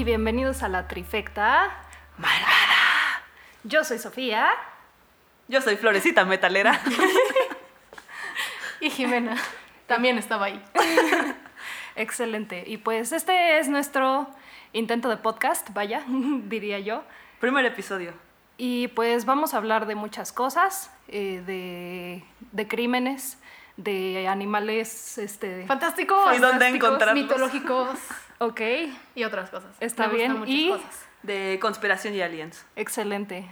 Y bienvenidos a la trifecta malvada. Yo soy Sofía Yo soy Florecita Metalera. Y Jimena también estaba ahí. Excelente. Y pues este es nuestro intento de podcast, vaya, diría yo. Primer episodio. Y pues vamos a hablar de muchas cosas, eh, de, de crímenes, de animales, este... Fantásticos, ¿Y dónde fantásticos, encontrarlos? mitológicos Ok, y otras cosas. Está Me bien. muchas Y- cosas. De conspiración y aliens. excelente.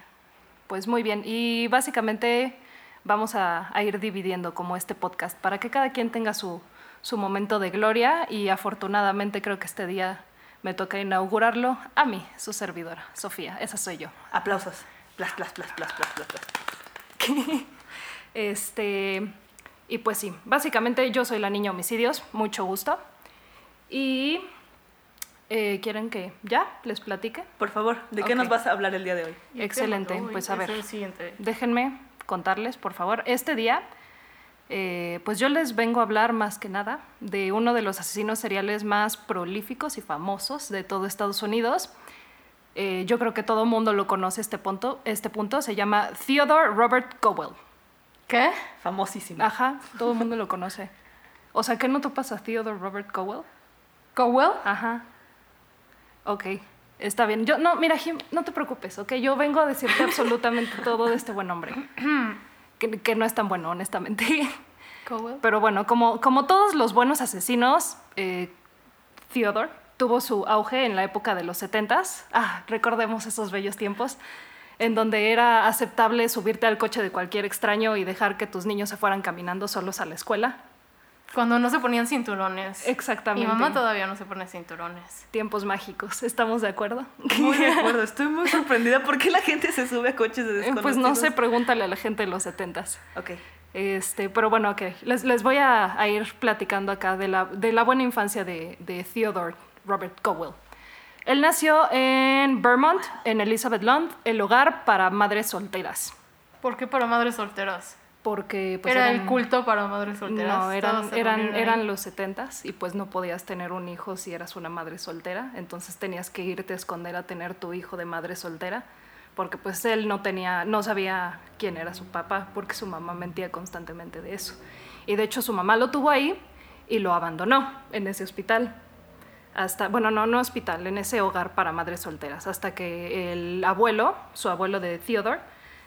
Pues muy bien. Y básicamente vamos a, a ir dividiendo como este podcast para que cada quien tenga su, su momento de gloria y afortunadamente creo que este día me toca inaugurarlo a mí, su servidora, Sofía. Esa soy yo. Aplausos. Plas, plas, plas, plas, plas, plas, plas. Este, y pues sí, básicamente yo soy la niña homicidios, mucho gusto. Y eh, quieren que ya les platique. Por favor, ¿de qué Ok. nos vas a hablar el día de hoy? Excelente, hoy pues a ver. Déjenme contarles, por favor. Este día, eh, pues yo les vengo a hablar más que nada de uno de los asesinos seriales más prolíficos y famosos de todo Estados Unidos. Eh, yo creo que todo el mundo lo conoce este punto. Este punto se llama Theodore Robert Cowell. ¿Qué? Famosísimo. Ajá, todo el mundo lo conoce. O sea, ¿qué no topas a Theodore Robert Cowell? ¿Cowell? Ajá. Ok, está bien. Yo, no, mira, Jim, no te preocupes, ok. Yo vengo a decirte absolutamente todo de este buen hombre. que, que no es tan bueno, honestamente. ¿Cowell? Pero bueno, como, como todos los buenos asesinos, eh, Theodore tuvo su auge en la época de los 70s. Ah, recordemos esos bellos tiempos en donde era aceptable subirte al coche de cualquier extraño y dejar que tus niños se fueran caminando solos a la escuela. Cuando no se ponían cinturones. Exactamente. Mi mamá todavía no se pone cinturones. Tiempos mágicos, ¿estamos de acuerdo? Muy de acuerdo. Estoy muy sorprendida. ¿Por qué la gente se sube a coches de Eh, desconocidos? Pues no sé, pregúntale a la gente de los 70s. Ok. Este, pero bueno, ok. Les, les voy a, a ir platicando acá de la, de la buena infancia de, de Theodore Robert Cowell. Él nació en Vermont, en Elizabeth Land, el hogar para madres solteras. ¿Por qué para madres solteras? Porque pues, Era eran- el culto para madres solteras. No, eran, eran, eran los 70s y pues no podías tener un hijo si eras una madre soltera. Entonces tenías que irte a esconder a tener tu hijo de madre soltera. Porque pues él no tenía, no sabía quién era su papá, porque su mamá mentía constantemente de eso. Y de hecho su mamá lo tuvo ahí y lo abandonó en ese hospital. Hasta, bueno, no, no hospital, en ese hogar para madres solteras. Hasta que el abuelo, su abuelo de Theodore,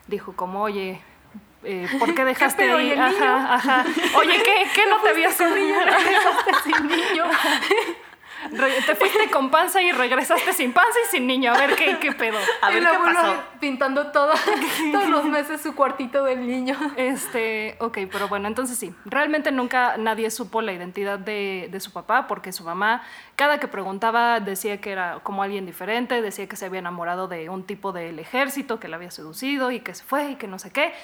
dijo como, oye, eh, ¿por qué dejaste el niño? Ajá, ajá. Oye, ¿qué, qué no te habías con niño? sin niño. Re- Te fuiste con panza y regresaste sin panza y sin niño. A ver, ¿qué, qué pedo? A ver el qué abuelo pasó. pintando todo, todos los meses su cuartito del niño. Este, ok, pero bueno, entonces sí. Realmente nunca nadie supo la identidad de, de su papá porque su mamá, cada que preguntaba, decía que era como alguien diferente, decía que se había enamorado de un tipo del ejército que la había seducido y que se fue y que no sé qué.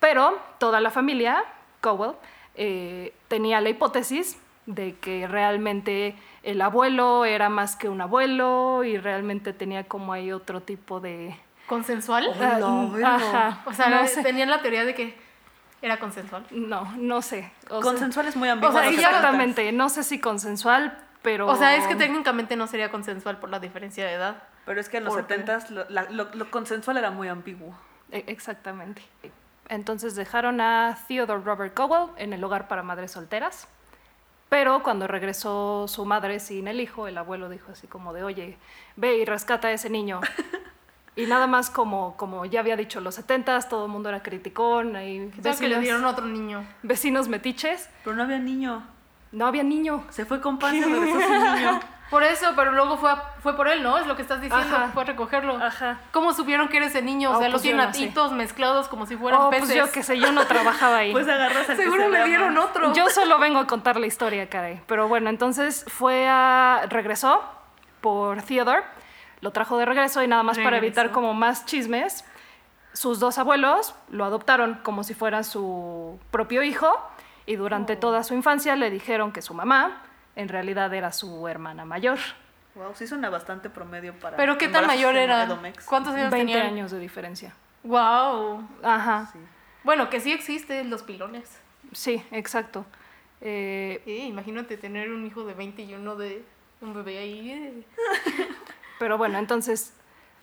Pero toda la familia, Cowell, eh, tenía la hipótesis de que realmente el abuelo era más que un abuelo y realmente tenía como ahí otro tipo de... ¿Consensual? Oh, no. Ajá, O sea, no sé. tenían la teoría de que era consensual. No, no sé. O sea- Consensual es muy ambiguo. O sea, no. Exactamente, no sé si consensual, pero... O sea, es que técnicamente no sería consensual por la diferencia de edad. Pero es que en los ¿Por qué? 70s lo, la- lo- lo consensual era muy ambiguo. E- Exactamente. Entonces dejaron a Theodore Robert Cowell en el hogar para madres solteras, pero cuando regresó su madre sin el hijo, el abuelo dijo así como de, oye, ve y rescata a ese niño. Y nada más como, como ya había dicho, los 70s, todo el mundo era criticón, ahí ¿Qué tal que le vecinos, dieron otro niño? vecinos metiches, Pero no había niño. no había niño. Se fue con panza y regresó sin niño. Por eso, pero luego fue, a- fue por él, ¿no? Es lo que estás diciendo, Ajá. fue a recogerlo. Ajá. ¿Cómo supieron que era ese niño? O Oh, sea, pues los tienen no sé. atitos mezclados como si fueran Oh, peces. pues yo qué sé, yo no trabajaba ahí. Pues agarras que Seguro se le dieron otro. Yo solo vengo a contar la historia, caray. Pero bueno, entonces fue a. regresó por Theodore, lo trajo de regreso y nada más para Regresó. evitar como más chismes, sus dos abuelos lo adoptaron como si fuera su propio hijo y durante Oh. toda su infancia le dijeron que su mamá en realidad era su hermana mayor. Wow, sí suena bastante promedio para. ¿Pero qué tan mayor era? Edomex. ¿Cuántos años 20 tenían? años de diferencia. Wow. Ajá, Sí. Bueno, que sí existen los pilones. sí, exacto. Eh, Sí, imagínate tener un hijo de 20 y uno de Un bebé ahí. eh. Pero bueno, entonces,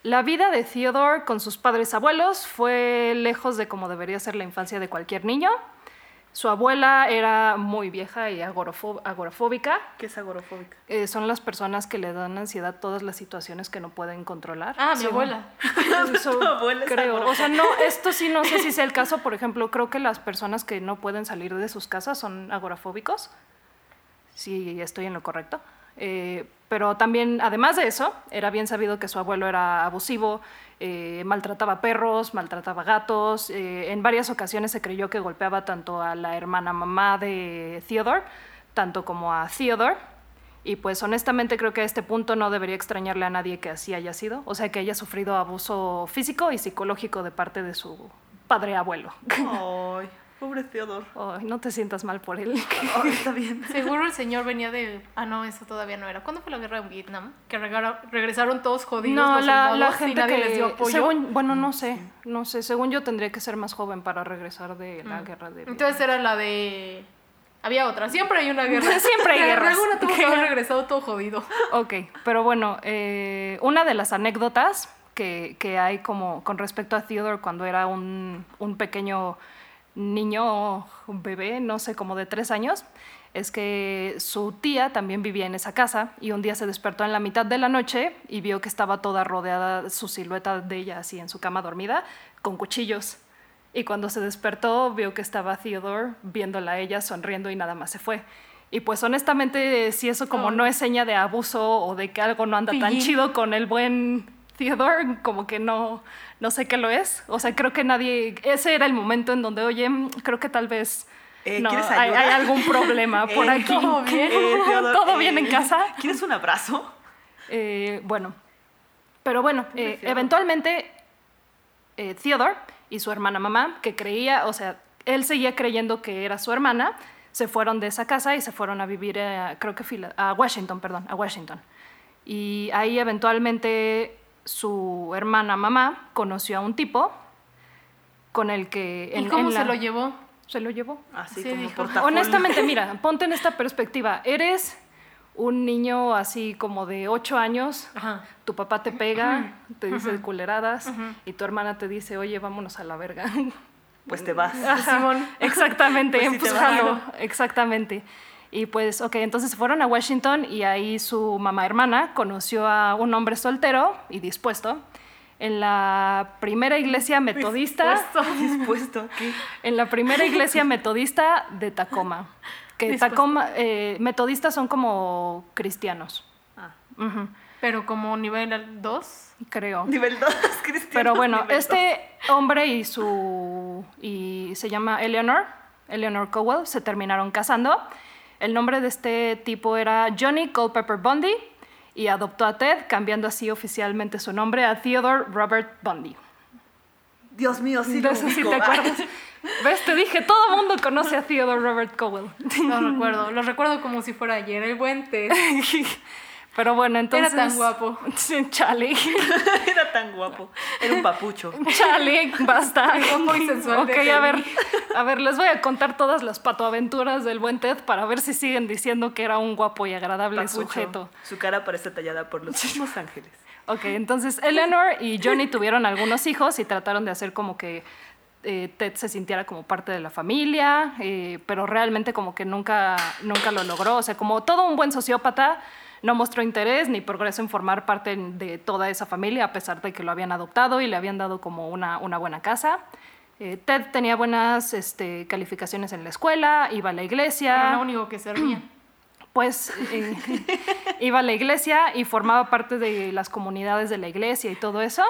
la vida de Theodore con sus padres abuelos fue lejos de como debería ser la infancia de cualquier niño. Su abuela era muy vieja y agorafóbica. ¿Qué es agorafóbica? Eh, son las personas que le dan ansiedad todas las situaciones que no pueden controlar. Ah, mi abuela. Eso Tu abuela es creo. O sea, no, esto sí no sé si sea el caso. Por ejemplo, creo que las personas que no pueden salir de sus casas son agorafóbicos. Sí, estoy en lo correcto. Eh, pero también, además de eso, era bien sabido que su abuelo era abusivo, eh, maltrataba perros, maltrataba gatos. eh, en varias ocasiones se creyó que golpeaba tanto a la hermana mamá de Theodore, tanto como a Theodore. Y pues honestamente creo que a este punto no debería extrañarle a nadie que así haya sido, o sea, que haya sufrido abuso físico y psicológico de parte de su padre abuelo. Ay, pobre Theodor. Ay, no te sientas mal por él. Ay, está bien. Seguro el señor venía de. Ah, no, eso todavía no era. ¿Cuándo fue la guerra en Vietnam? Que regresaron todos jodidos. No, la, la y gente nadie que les dio apoyo. según, bueno, no sé, no sé, según yo tendría que ser más joven para regresar de la guerra de Vietnam. Entonces era la de. Había otra. Siempre hay una guerra. Siempre hay Que guerras. Alguna tuvo que haber regresado todo jodido. Ok, pero bueno, eh, una de las anécdotas que, que hay como con respecto a Theodore cuando era un, un pequeño niño, un bebé, no sé, como de tres años, es que su tía también vivía en esa casa y un día se despertó en la mitad de la noche y vio que estaba toda rodeada, su silueta de ella así en su cama dormida, con cuchillos. Y cuando se despertó, vio que estaba Theodore viéndola a ella, sonriendo y nada más se fue. Y pues honestamente, si eso como Ay. no es seña de abuso o de que algo no anda tan chido con el buen Theodore, como que no, no sé qué lo es. O sea, creo que nadie, ese era el momento en donde, oye, creo que tal vez Eh, no, ¿quieres hay, hay algún problema por Eh, aquí. ¿todo bien? Eh, ¿Todo eh, bien en casa? ¿Quieres un abrazo? Eh, bueno, pero bueno, eventualmente Theodore y su hermana mamá, que creía, o sea, él seguía creyendo que era su hermana, se fueron de esa casa y se fueron a vivir, creo que a Washington, perdón, a Washington. Y ahí eventualmente su hermana mamá conoció a un tipo con el que... ¿Y en- cómo en se lo llevó? Se lo llevó. Así Sí, como dijo. portafolio. Honestamente, mira, ponte en esta perspectiva. Eres un niño así como de 8 años, Ajá. tu papá te pega, te dice culeradas y tu hermana te dice, oye, vámonos a la verga. Pues te vas. Ajá, Simón. Exactamente, Pues sí te pues, exactamente. Y pues, ok, entonces se fueron a Washington y ahí su mamá hermana conoció a un hombre soltero y dispuesto en la primera iglesia metodista, Dispuesto a qué? en la primera iglesia metodista de Tacoma. Que Dispuesto. Tacoma, eh, metodistas son como cristianos, Ah, Ujú, Pero como nivel 2. creo. nivel 2, Cristiano. Pero bueno, este hombre y su. y se llama Eleanor, Eleanor Cowell, se terminaron casando. El nombre de este tipo era Johnny Culpepper Bundy y adoptó a Ted, cambiando así oficialmente su nombre a Theodore Robert Bundy. Dios mío, sí lo ubico. te acuerdas. ¿Ves? Te dije, todo el mundo conoce a Theodore Robert Cowell. No recuerdo. Lo recuerdo como si fuera ayer. El buen Ted. Pero bueno, entonces. Era tan guapo. Chale. Era tan guapo. Era un papucho. Chale, basta. Guapo y sensual Ok, a ver, a ver, les voy a contar todas las patoaventuras del buen Ted para ver si siguen diciendo que era un guapo y agradable Papucho. sujeto. Su cara parece tallada por los mismos ángeles. Ok, entonces Eleanor y Johnny tuvieron algunos hijos y trataron de hacer como que eh, Ted se sintiera como parte de la familia, eh, pero realmente como que nunca, nunca lo logró. O sea, como todo un buen sociópata, no mostró interés ni progreso en formar parte de toda esa familia, a pesar de que lo habían adoptado y le habían dado como una, una buena casa. Eh, Ted tenía buenas este, calificaciones en la escuela, iba a la iglesia Era lo único que servía. pues eh, iba a la iglesia y formaba parte de las comunidades de la iglesia y todo eso.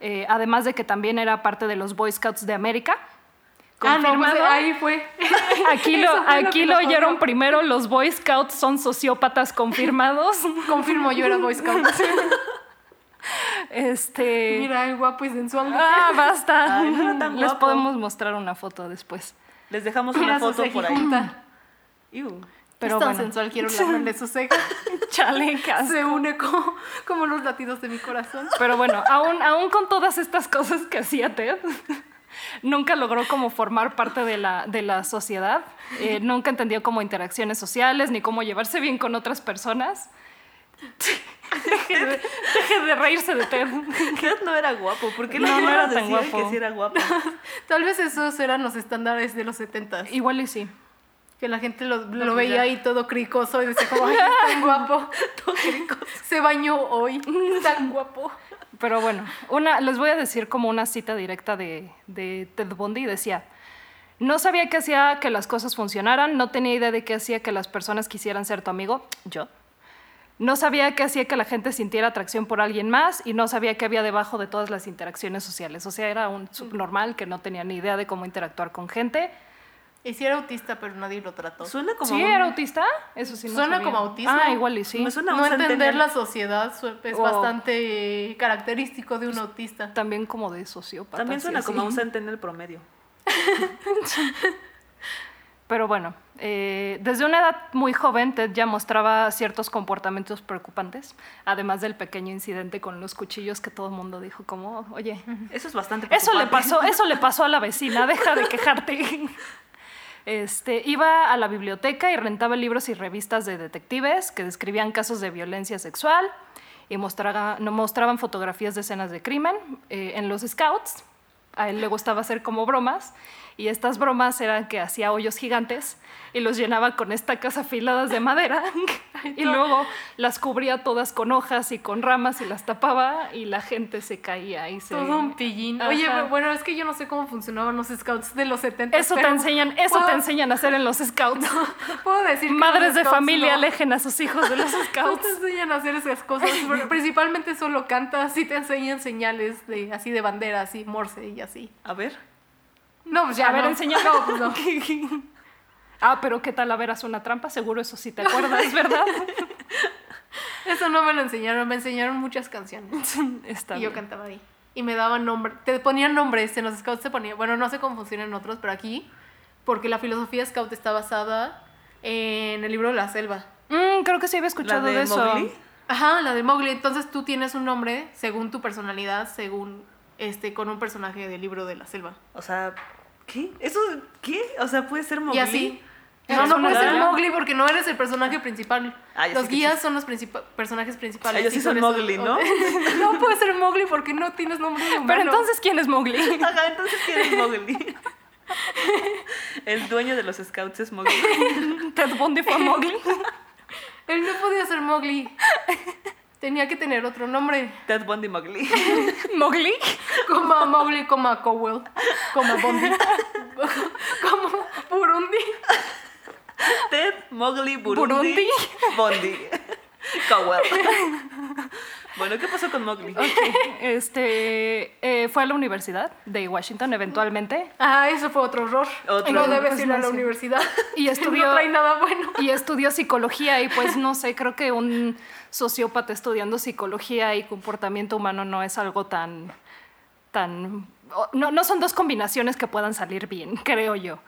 Eh, además de que también era parte de los Boy Scouts de América. Ah, no, pues, Confirmado. ahí fue. Aquí lo, aquí lo lo oyeron primero, los Boy Scouts son sociópatas confirmados. Confirmo, yo era Boy Scout. Este. Mira, el guapo y sensual. Ah, basta. Ay, no era tan Les guapo. podemos mostrar una foto después. Les dejamos Mira una foto por ahí. Iu. Pero es tan bueno. sensual, quiero lamerle su ceja. Chale, qué asco. Se une como, como los latidos de mi corazón. Pero bueno, aún, aún con todas estas cosas que hacía Ted, nunca logró como formar parte de la, de la sociedad. Eh, nunca entendió como interacciones sociales ni cómo llevarse bien con otras personas. Deje de, deje de reírse de Ted. Ted no era guapo. ¿Por qué No, no era tan guapo. que sí era guapo? Tal vez esos eran los estándares de los 70 Igual y sí. Que la gente lo, lo pues veía ahí todo cricoso y decía como, ay, es tan guapo. Todo cricoso. Se bañó hoy. Tan guapo. Pero bueno, una, les voy a decir como una cita directa de, de Ted Bundy. Decía, no sabía qué hacía que las cosas funcionaran, no tenía idea de qué hacía que las personas quisieran ser tu amigo, yo. No sabía qué hacía que la gente sintiera atracción por alguien más y no sabía qué había debajo de todas las interacciones sociales. O sea, era un subnormal que no tenía ni idea de cómo interactuar con gente. Y sí era autista, pero nadie lo trató. Suena como. ¿Sí un- era autista? Eso sí no Suena sabía. como autismo. Ah, igual y sí. Me suena a no entender la sociedad es bastante característico de un autista. También como de sociópata. También sí, suena como a un así. centennial promedio. Pero bueno, eh, desde una edad muy joven Ted ya mostraba ciertos comportamientos preocupantes, además del pequeño incidente con los cuchillos que todo el mundo dijo como, oye, Eso es bastante eso le preocupante. pasó, eso le pasó a la vecina, deja de quejarte. Este, iba a la biblioteca y rentaba libros y revistas de detectives que describían casos de violencia sexual y mostraban fotografías de escenas de crimen. Eh, en los scouts, a él le gustaba hacer como bromas y estas bromas eran que hacía hoyos gigantes y los llenaba con estacas afiladas de madera y luego las cubría todas con hojas y con ramas y las tapaba y la gente se caía y se... Todo un pillín. Ajá. Oye, pero bueno, es que yo no sé cómo funcionaban los scouts de los 70. Eso te enseñan, eso puedo- te enseñan a hacer en los scouts. Puedo decir Madres de scouts familia no. alejen a sus hijos de los No scouts. te enseñan a hacer esas cosas. Principalmente solo cantas y te enseñan señales de así de bandera, así morse y así. A ver. No, pues ya a ver, no. No, pues no. Ah, pero ¿qué tal a ver una trampa? Seguro eso sí te acuerdas, ¿verdad? Eso no me lo enseñaron, me enseñaron muchas canciones. Está y yo cantaba ahí. Y me daban nombre, te ponían nombres, en los scouts te ponían, bueno, no sé cómo funciona en otros, pero aquí, porque la filosofía scout está basada en el libro de la selva. Mm, creo que sí había La escuchado de de, eso. Mowgli. Ajá, la de Mowgli. Entonces tú tienes un nombre según tu personalidad, según este, con un personaje del libro de la selva. O sea, ¿qué? ¿Eso qué? O sea, puede ser Mowgli. Y así. No, no una puedes ser. Mowgli porque no eres el personaje principal. Ah, Los guías son los principa- personajes principales. Ellos sí y son Mowgli, ¿no? no puedes ser Mowgli porque no tienes nombre de humano. Pero entonces, ¿quién es Mowgli? Ajá, entonces ¿quién es Mowgli? El dueño de los scouts es Mowgli. Ted Bundy fue Mowgli. Él no podía ser Mowgli. Tenía que tener otro nombre. Ted Bundy Mowgli. ¿Mowgli? Como Mowgli, como Cowell, como Bondi. como Burundi. Ted Mowgli Burundi. Burundi. Bondi. Cowell. Bueno, ¿qué pasó con Mowgli? Este, eh, fue a la universidad de Washington eventualmente Ah, eso fue otro error. Otro no debes ir a la universidad. y estudió... No trae nada bueno. y estudió psicología y pues no sé, creo que un sociópata estudiando psicología y comportamiento humano no es algo tan, tan, no, no son dos combinaciones que puedan salir bien, creo yo.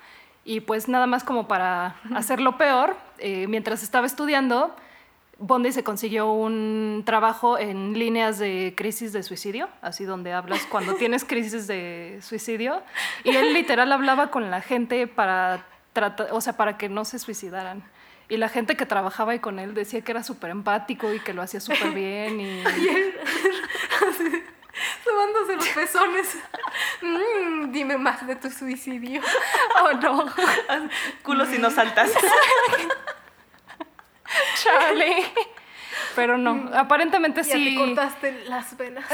Y pues nada más como para hacerlo peor, eh, mientras estaba estudiando, Bondi se consiguió un trabajo en líneas de crisis de suicidio, así donde hablas cuando tienes crisis de suicidio, y él literal hablaba con la gente para tratar, o sea, para que no se suicidaran. Y la gente que trabajaba ahí con él decía que era súper empático y que lo hacía súper bien. Y... Sobándose los pezones. Mm, dime más de tu suicidio. Oh, no, Culo si no saltas. Charlie. Pero no, aparentemente Ya te sí. cortaste las venas.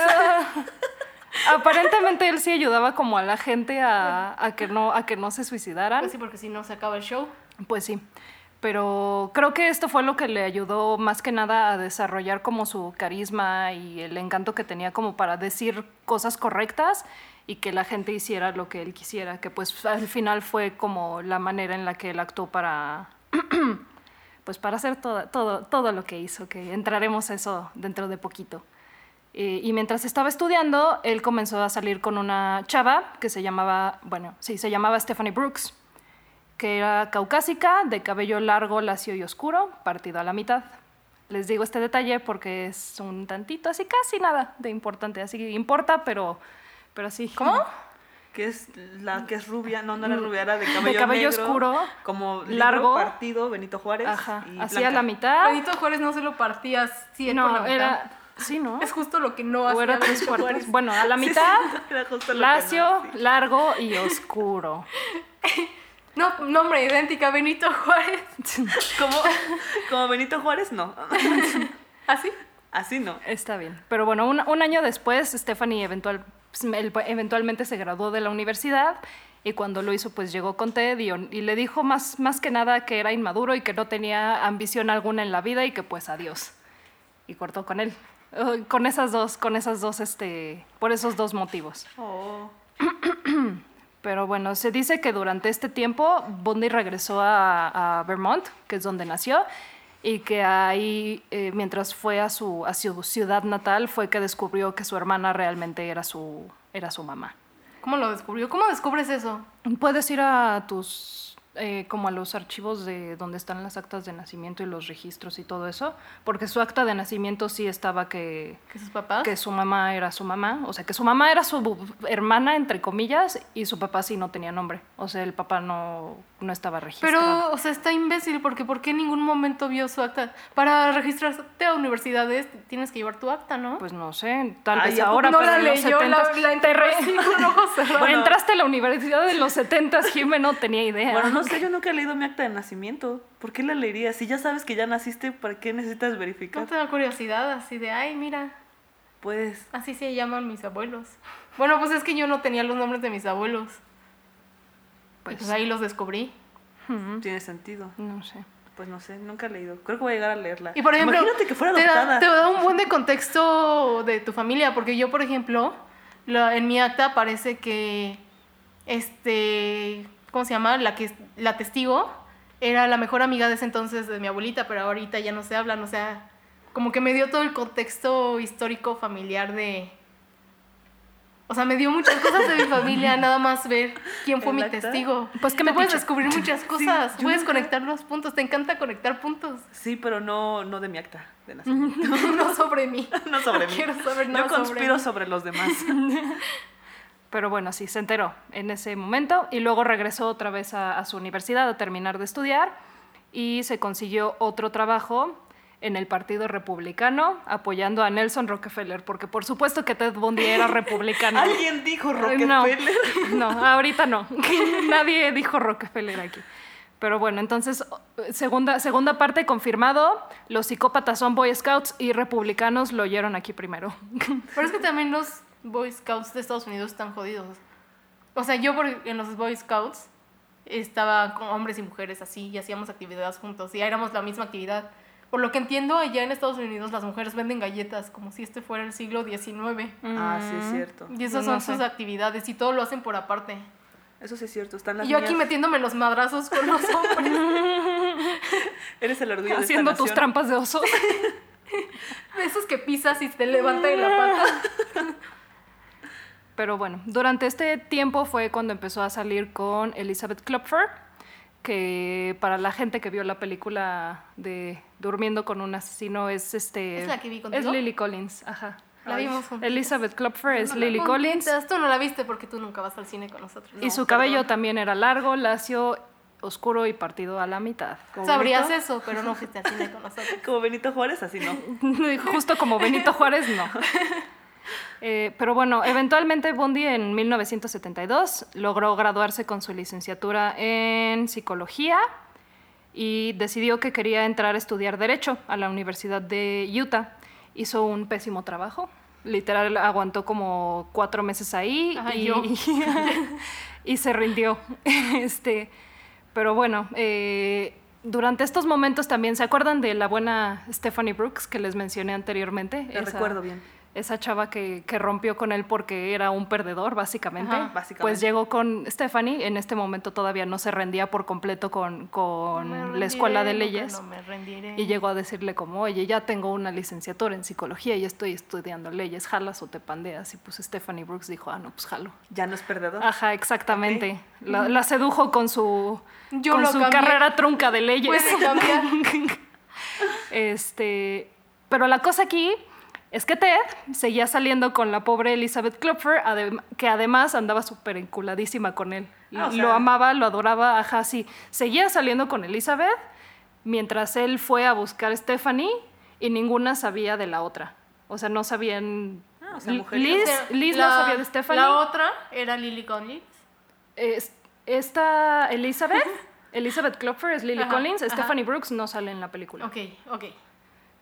Aparentemente él sí ayudaba como a la gente a, a que, no, a que no se suicidaran. Pues sí, porque si no se acaba el show. Pues sí, pero creo que esto fue lo que le ayudó más que nada a desarrollar como su carisma y el encanto que tenía como para decir cosas correctas y que la gente hiciera lo que él quisiera, que pues al final fue como la manera en la que él actuó para pues para hacer todo, todo, todo lo que hizo, que entraremos a eso dentro de poquito. Eh, y mientras estaba estudiando, él comenzó a salir con una chava que se llamaba, bueno, sí, se llamaba Stephanie Brooks que era caucásica, de cabello largo, lacio y oscuro, partido a la mitad. Les digo este detalle porque es un tantito, así casi nada de importante. Así que importa, pero, pero así. ¿Cómo? que es la que es rubia, no, no era rubia, era de cabello, de cabello negro, oscuro, como libro largo. partido, Benito Juárez. Ajá, y hacía blanca. la mitad. Benito Juárez no se lo partía así por la No, mitad. era. Sí, ¿no? Es justo lo que no O hacía era tres cuartos. Juárez. Bueno, a la Sí, sí, mitad, era justo lo que lacio, no, sí. largo y oscuro. No, nombre idéntica, Benito Juárez. Como, como Benito Juárez, no. ¿Así? Así no. Está bien. Pero bueno, un, un año después, Stephanie eventual, él eventualmente se graduó de la universidad y cuando lo hizo, pues llegó con Ted y, y le dijo más, más que nada que era inmaduro y que no tenía ambición alguna en la vida y que pues adiós. Y cortó con él. Con esas dos, con esas dos, este, por esos dos motivos. Oh. Pero bueno, se dice que durante este tiempo Bundy regresó a, a Vermont, que es donde nació, y que ahí, eh, mientras fue a su, a su ciudad natal, fue que descubrió que su hermana realmente era su, era su mamá. ¿Cómo lo descubrió? ¿Cómo descubres eso? Puedes ir a tus, eh, como a los archivos de donde están las actas de nacimiento y los registros y todo eso, porque su acta de nacimiento sí estaba que, ¿Que sus papás? que su mamá era su mamá, o sea, que su mamá era su hermana, entre comillas, y su papá sí no tenía nombre, o sea, el papá no, no estaba registrado. Pero, o sea, está imbécil porque ¿por qué en ningún momento vio su acta? Para registrarte a universidades tienes que llevar tu acta, ¿no? Pues no sé, tal vez ¿a poco ahora, no pero la en los leyó, la, 70s la con ojos. Bueno, entraste a la universidad de los 70, Jimé no tenía idea. Bueno, no sé, yo nunca he leído mi acta de nacimiento. ¿Por qué la leería? Si ya sabes que ya naciste, ¿para qué necesitas verificar? No te da curiosidad así de, ay, mira, Pues, así se llaman mis abuelos. Bueno, pues es que yo no tenía los nombres de mis abuelos. Pues, Pues- ahí los descubrí. Tiene sentido. No sé. Pues no sé, nunca he leído. Creo que voy a llegar a leerla. Y por ejemplo, Imagínate que fuera te, adoptada. da, te da un buen de contexto de tu familia, porque yo, por ejemplo, la- en mi acta parece que, este, ¿cómo se llama? La que la testigo era la mejor amiga de ese entonces de mi abuelita, pero ahorita ya no se hablan, o sea, como que me dio todo el contexto histórico familiar de... O sea, me dio muchas cosas de mi familia, nada más ver quién fue ¿El mi acta? testigo. Pues que me puedes descubrir muchas cosas, yo puedes conectar los puntos, te encanta conectar puntos. Sí, pero no, no de mi acta de nacimiento. no sobre mí. no sobre mí. Quiero saber Yo nada sobre conspiro mí. sobre los demás. Pero bueno, sí, se enteró en ese momento y luego regresó otra vez a, a su universidad a terminar de estudiar y se consiguió otro trabajo en el Partido Republicano apoyando a Nelson Rockefeller, porque por supuesto que Ted Bundy era republicano. Alguien dijo Ay, No, Rockefeller. no, ahorita no. Nadie dijo Rockefeller aquí. Pero bueno, entonces, segunda, segunda parte confirmado, los psicópatas son Boy Scouts y republicanos lo oyeron aquí primero. Pero es que también los Boy Scouts de Estados Unidos están jodidos. O sea, yo por- en los Boy Scouts estaba con hombres y mujeres así y hacíamos actividades juntos y éramos la misma actividad. Por lo que entiendo, allá en Estados Unidos las mujeres venden galletas como si este fuera el siglo XIX. Ah, sí es cierto. Y esas No son sé. sus actividades y todo lo hacen por aparte. Eso sí es cierto. Están las Y yo aquí metiéndome los madrazos con los hombres. Eres el orgullo de esta Haciendo tus nación. trampas de oso. De esos que pisas y te levanta de la pata. Pero bueno, durante este tiempo fue cuando empezó a salir con Elizabeth Klopfer, que para la gente que vio la película de Durmiendo con un asesino es este ¿Es la que vi es contigo? Lily Collins, ajá. La vimos. Elizabeth Klopfer es Lily Juntitas. Collins Tú no la viste porque tú nunca vas al cine con nosotros. y No, su cabello perdón. también era largo, lacio, oscuro y partido a la mitad. Sabrías Benito- eso, pero no fuiste al cine con nosotros. Como Benito Juárez, así no. Justo como Benito Juárez, no. Eh, pero bueno, eventualmente Bundy en 1972 logró graduarse con su licenciatura en psicología y decidió que quería entrar a estudiar derecho a la Universidad de Utah. Hizo un pésimo trabajo. Literal, aguantó como cuatro meses ahí Ajá, y, se rindió. Este, pero bueno, eh, durante estos momentos también, ¿se acuerdan de la buena Stephanie Brooks que les mencioné anteriormente? Te recuerdo bien. Esa chava que, que rompió con él porque era un perdedor, básicamente. Ajá. Básicamente. Pues llegó con Stephanie. En este momento todavía no se rendía por completo con, con No la escuela de leyes. No. Y llegó a decirle como, oye, ya tengo una licenciatura en psicología y estoy estudiando leyes, jalas o te pandeas. Y pues Stephanie Brooks dijo, ah, no, pues jalo. Ya no es perdedor. Ajá, exactamente. La, la sedujo con su, Yo con su cambié. carrera trunca de leyes. Puede cambiar. este, pero la cosa aquí es que Ted seguía saliendo con la pobre Elizabeth Klopfer, adem- que además andaba súper enculadísima con él. Ah, o lo amaba, lo adoraba, ajá, sí. Seguía saliendo con Elizabeth mientras él fue a buscar a Stephanie y ninguna sabía de la otra. O sea, no sabían... Ah, o sea, mujeres. Liz, O sea, Liz la- no sabía de Stephanie. La otra era Lily Collins. Es- esta Elizabeth, Elizabeth Klopfer es Lily Ajá, Collins, ajá. Stephanie Brooks no sale en la película. Ok, ok.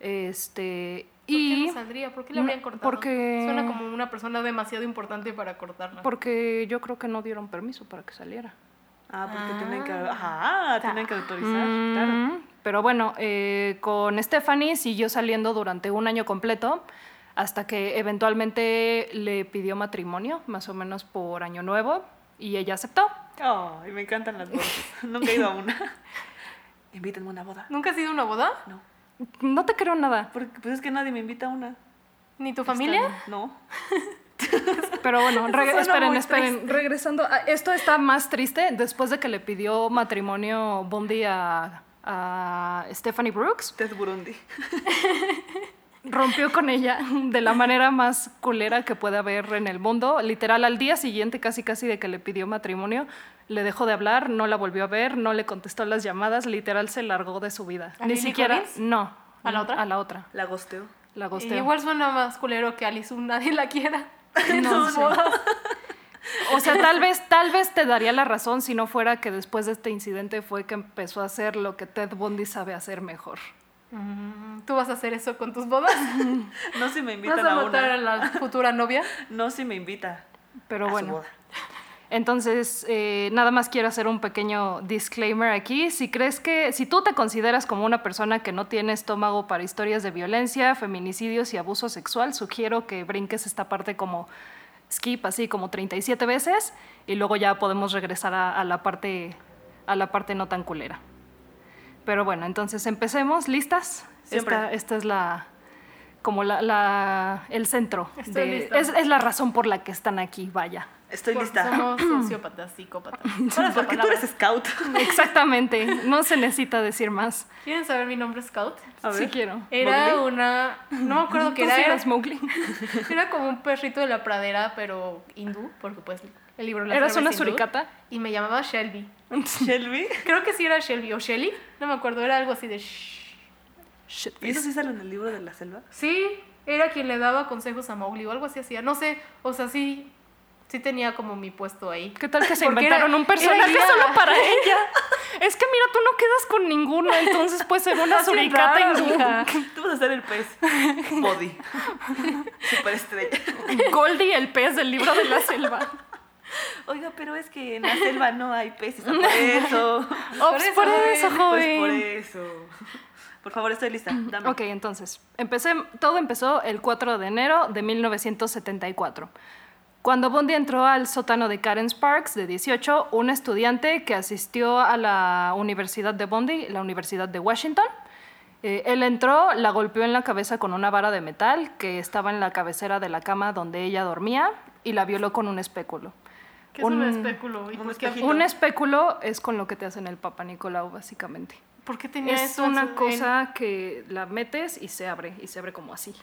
Este, ¿Por qué y no saldría? ¿Por qué la habrían cortado? porque- Suena como una persona demasiado importante para cortarla. porque yo creo que no dieron permiso para que saliera. Ah, porque tienen que. Ah. Ajá, tienen que autorizar. Claro. Mm, Pero bueno, eh, con Stephanie siguió saliendo durante un año completo hasta que eventualmente le pidió matrimonio, más o menos por año nuevo, y ella aceptó. Ay, me encantan las bodas. Nunca he ido a una. Invítenme a una boda. ¿Nunca has ido a una boda? No. No te creo nada, Porque pues es que nadie me invita a una. ¿Ni tu familia? No. pero bueno, esperen, esperen, triste. regresando. a- esto está más triste después de que le pidió matrimonio Bundy a, a Stephanie Brooks. Ted Burundi. rompió con ella de la manera más culera que puede haber en el mundo. Literal, al día siguiente, casi casi de que le pidió matrimonio, le dejó de hablar, no la volvió a ver, no le contestó las llamadas, literal se largó de su vida. ¿A Ni Lily siquiera, Collins? no. ¿A la otra? A la otra. La gosteó. La Y gosteó. igual suena más culero que Alice nadie la quiera. No bodas. O sea, tal vez, tal vez te daría la razón si no fuera que después de este incidente fue que empezó a hacer lo que Ted Bundy sabe hacer mejor. Mm, ¿Tú vas a hacer eso con tus bodas? No si me ¿Vas invitan a a matar a una. la futura novia? No si me invita. Pero a su bueno. boda. Entonces, eh, nada más quiero hacer un pequeño disclaimer aquí. Si crees que, si tú te consideras como una persona que no tiene estómago para historias de violencia, feminicidios y abuso sexual, sugiero que brinques esta parte como skip, así como 37 veces, y luego ya podemos regresar a, a la parte, a la parte no tan culera. Pero bueno, entonces empecemos. ¿Listas? Siempre. Esta, esta es la como la, la- el centro. Estoy de- lista. es, es la razón por la que están aquí, vaya. Estoy Porque lista. Somos sociópatas, psicópatas. ¿Cuál es la Porque tú eres scout. Exactamente, no se necesita decir más. ¿Quieren saber mi nombre Scout? A ver. Sí quiero. Era ¿Mowgli? una... No me acuerdo qué era. sí Era, eras Mowgli. era como un perrito de la pradera, pero hindú, porque pues el libro La ¿Eras Selva una suricata? Y me llamaba Shelby. Shelby. Creo que sí era Shelby o Shelly. No me acuerdo, era algo así de... shh. Shit, ¿Y eso sí sale en el libro de la selva? Sí, era quien le daba consejos a Mowgli o algo así hacía. No sé, o sea, sí, sí tenía como mi puesto ahí. ¿Qué tal que se Porque inventaron era- un personaje solo para ella? Es que mira, tú no quedas con ninguno, entonces puede ser una suricata mija. Tú vas a ser el pez. Body. Superestrella. Goldie, el pez del libro de la selva. Oiga, pero es que en la selva no hay peces. Por eso. Ops, por eso, Pues joven. por eso. Por favor, estoy lista. Dame. Ok, entonces, empecé, todo empezó el 4 de enero de 1974. Cuando Bundy entró al sótano de Karen Sparks, de 18, un estudiante que asistió a la Universidad de Bundy, la Universidad de Washington, eh, él entró, la golpeó en la cabeza con una vara de metal que estaba en la cabecera de la cama donde ella dormía y la violó con un espéculo. ¿Qué es un, Un- espéculo? ¿Y un espejito. Espéculo es con lo que te hacen el Papa Nicolau, básicamente. por qué tenía Es eso en una cosa que la metes y se abre, y se abre como así.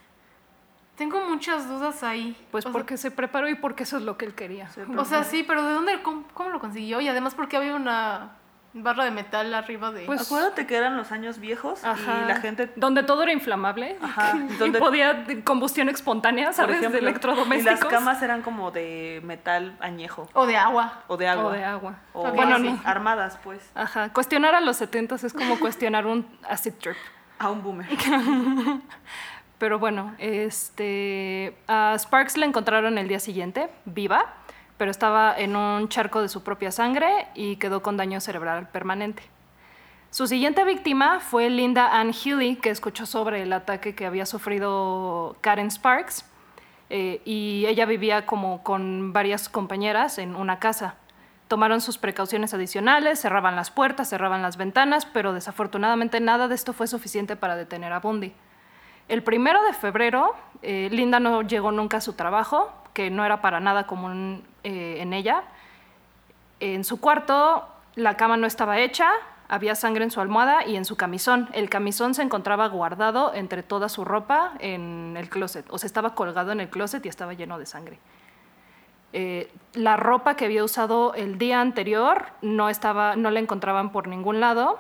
Tengo muchas dudas ahí. Pues O sea, porque se preparó y porque eso es lo que él quería. Se O sea, sí, pero ¿de dónde, cómo, cómo lo consiguió? Y además porque había una barra de metal arriba de... Pues- Acuérdate que eran los años viejos Ajá. y la gente. Donde todo era inflamable. Ajá, Y donde- podía combustión espontánea, Por ¿sabes? ejemplo, de electrodomésticos. Y las camas eran como de metal añejo O de agua. o de agua. O de agua. O Ok. Bueno, no. armadas, pues. Ajá. Cuestionar a los 70 es como cuestionar un acid trip. A un boomer. Pero bueno, este, a Sparks la encontraron el día siguiente, viva, pero estaba en un charco de su propia sangre y quedó con daño cerebral permanente. Su siguiente víctima fue Linda Ann Healy, que escuchó sobre el ataque que había sufrido Karen Sparks, eh, y ella vivía como con varias compañeras en una casa. Tomaron sus precauciones adicionales, cerraban las puertas, cerraban las ventanas, pero desafortunadamente nada de esto fue suficiente para detener a Bundy. El primero de febrero, eh, Linda no llegó nunca a su trabajo, que no era para nada común eh, en ella. En su cuarto, la cama no estaba hecha, Había sangre en su almohada y en su camisón. El camisón se encontraba guardado entre toda su ropa en el closet. O sea, estaba colgado en el closet y estaba lleno de sangre. Eh, la ropa que había usado el día anterior no, estaba, no la encontraban por ningún lado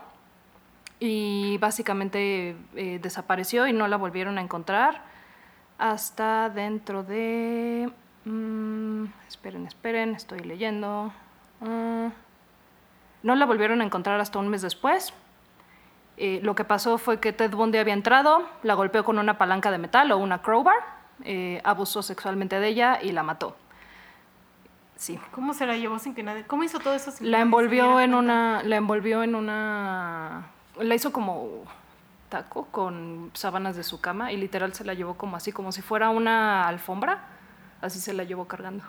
y básicamente eh, desapareció y no la volvieron a encontrar hasta dentro de... mm, esperen, esperen, estoy leyendo. Ah, no la volvieron a encontrar hasta un mes después. Eh, lo que pasó fue que Ted Bundy había entrado, la golpeó con una palanca de metal o una crowbar, eh, abusó sexualmente de ella y la mató. Sí. ¿Cómo se la llevó sin que nadie.? ¿Cómo hizo todo eso sin que La nadie se envolvió diera en una. La envolvió en una. La hizo como taco con sábanas de su cama y literal se la llevó como así, como si fuera una alfombra. Así se la llevó cargando.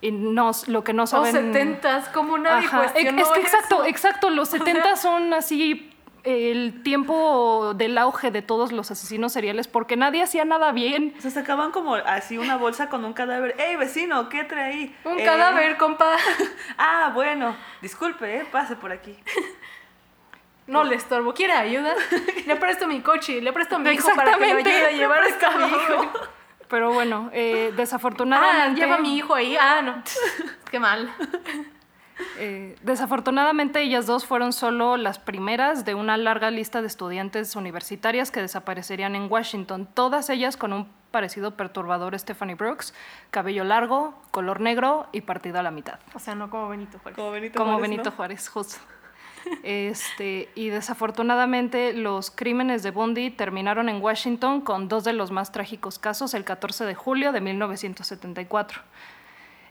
Y no, lo que no saben. setentas, como nadie Ajá, Es, cuestionó es que exacto, eso? exacto. Los 70 son así el tiempo del auge de todos los asesinos seriales porque nadie hacía nada bien. O sea, sacaban como así una bolsa con un cadáver. ¡Ey, vecino! ¿Qué trae ahí? Un "Eh, cadáver, compa. Ah, bueno. Disculpe, ¿eh? Pase por aquí. No le estorbo. ¿Quiere ayuda? Le presto mi coche, le presto a mi hijo para que lo ayude a llevar a mi hijo. Pero bueno, eh, Ah, desafortunadamente. lleva a mi hijo ahí. Ah, no. Qué mal. Eh, desafortunadamente, ellas dos fueron solo las primeras de una larga lista de estudiantes universitarias que desaparecerían en Washington, todas ellas con un parecido perturbador Stephanie Brooks, cabello largo, color negro y partido a la mitad. O sea, no como Benito Juárez. Como Benito Como Juárez, Benito ¿no? Juárez, justo. Este, y desafortunadamente los crímenes de Bundy terminaron en Washington con dos de los más trágicos casos el 14 de julio de 1974.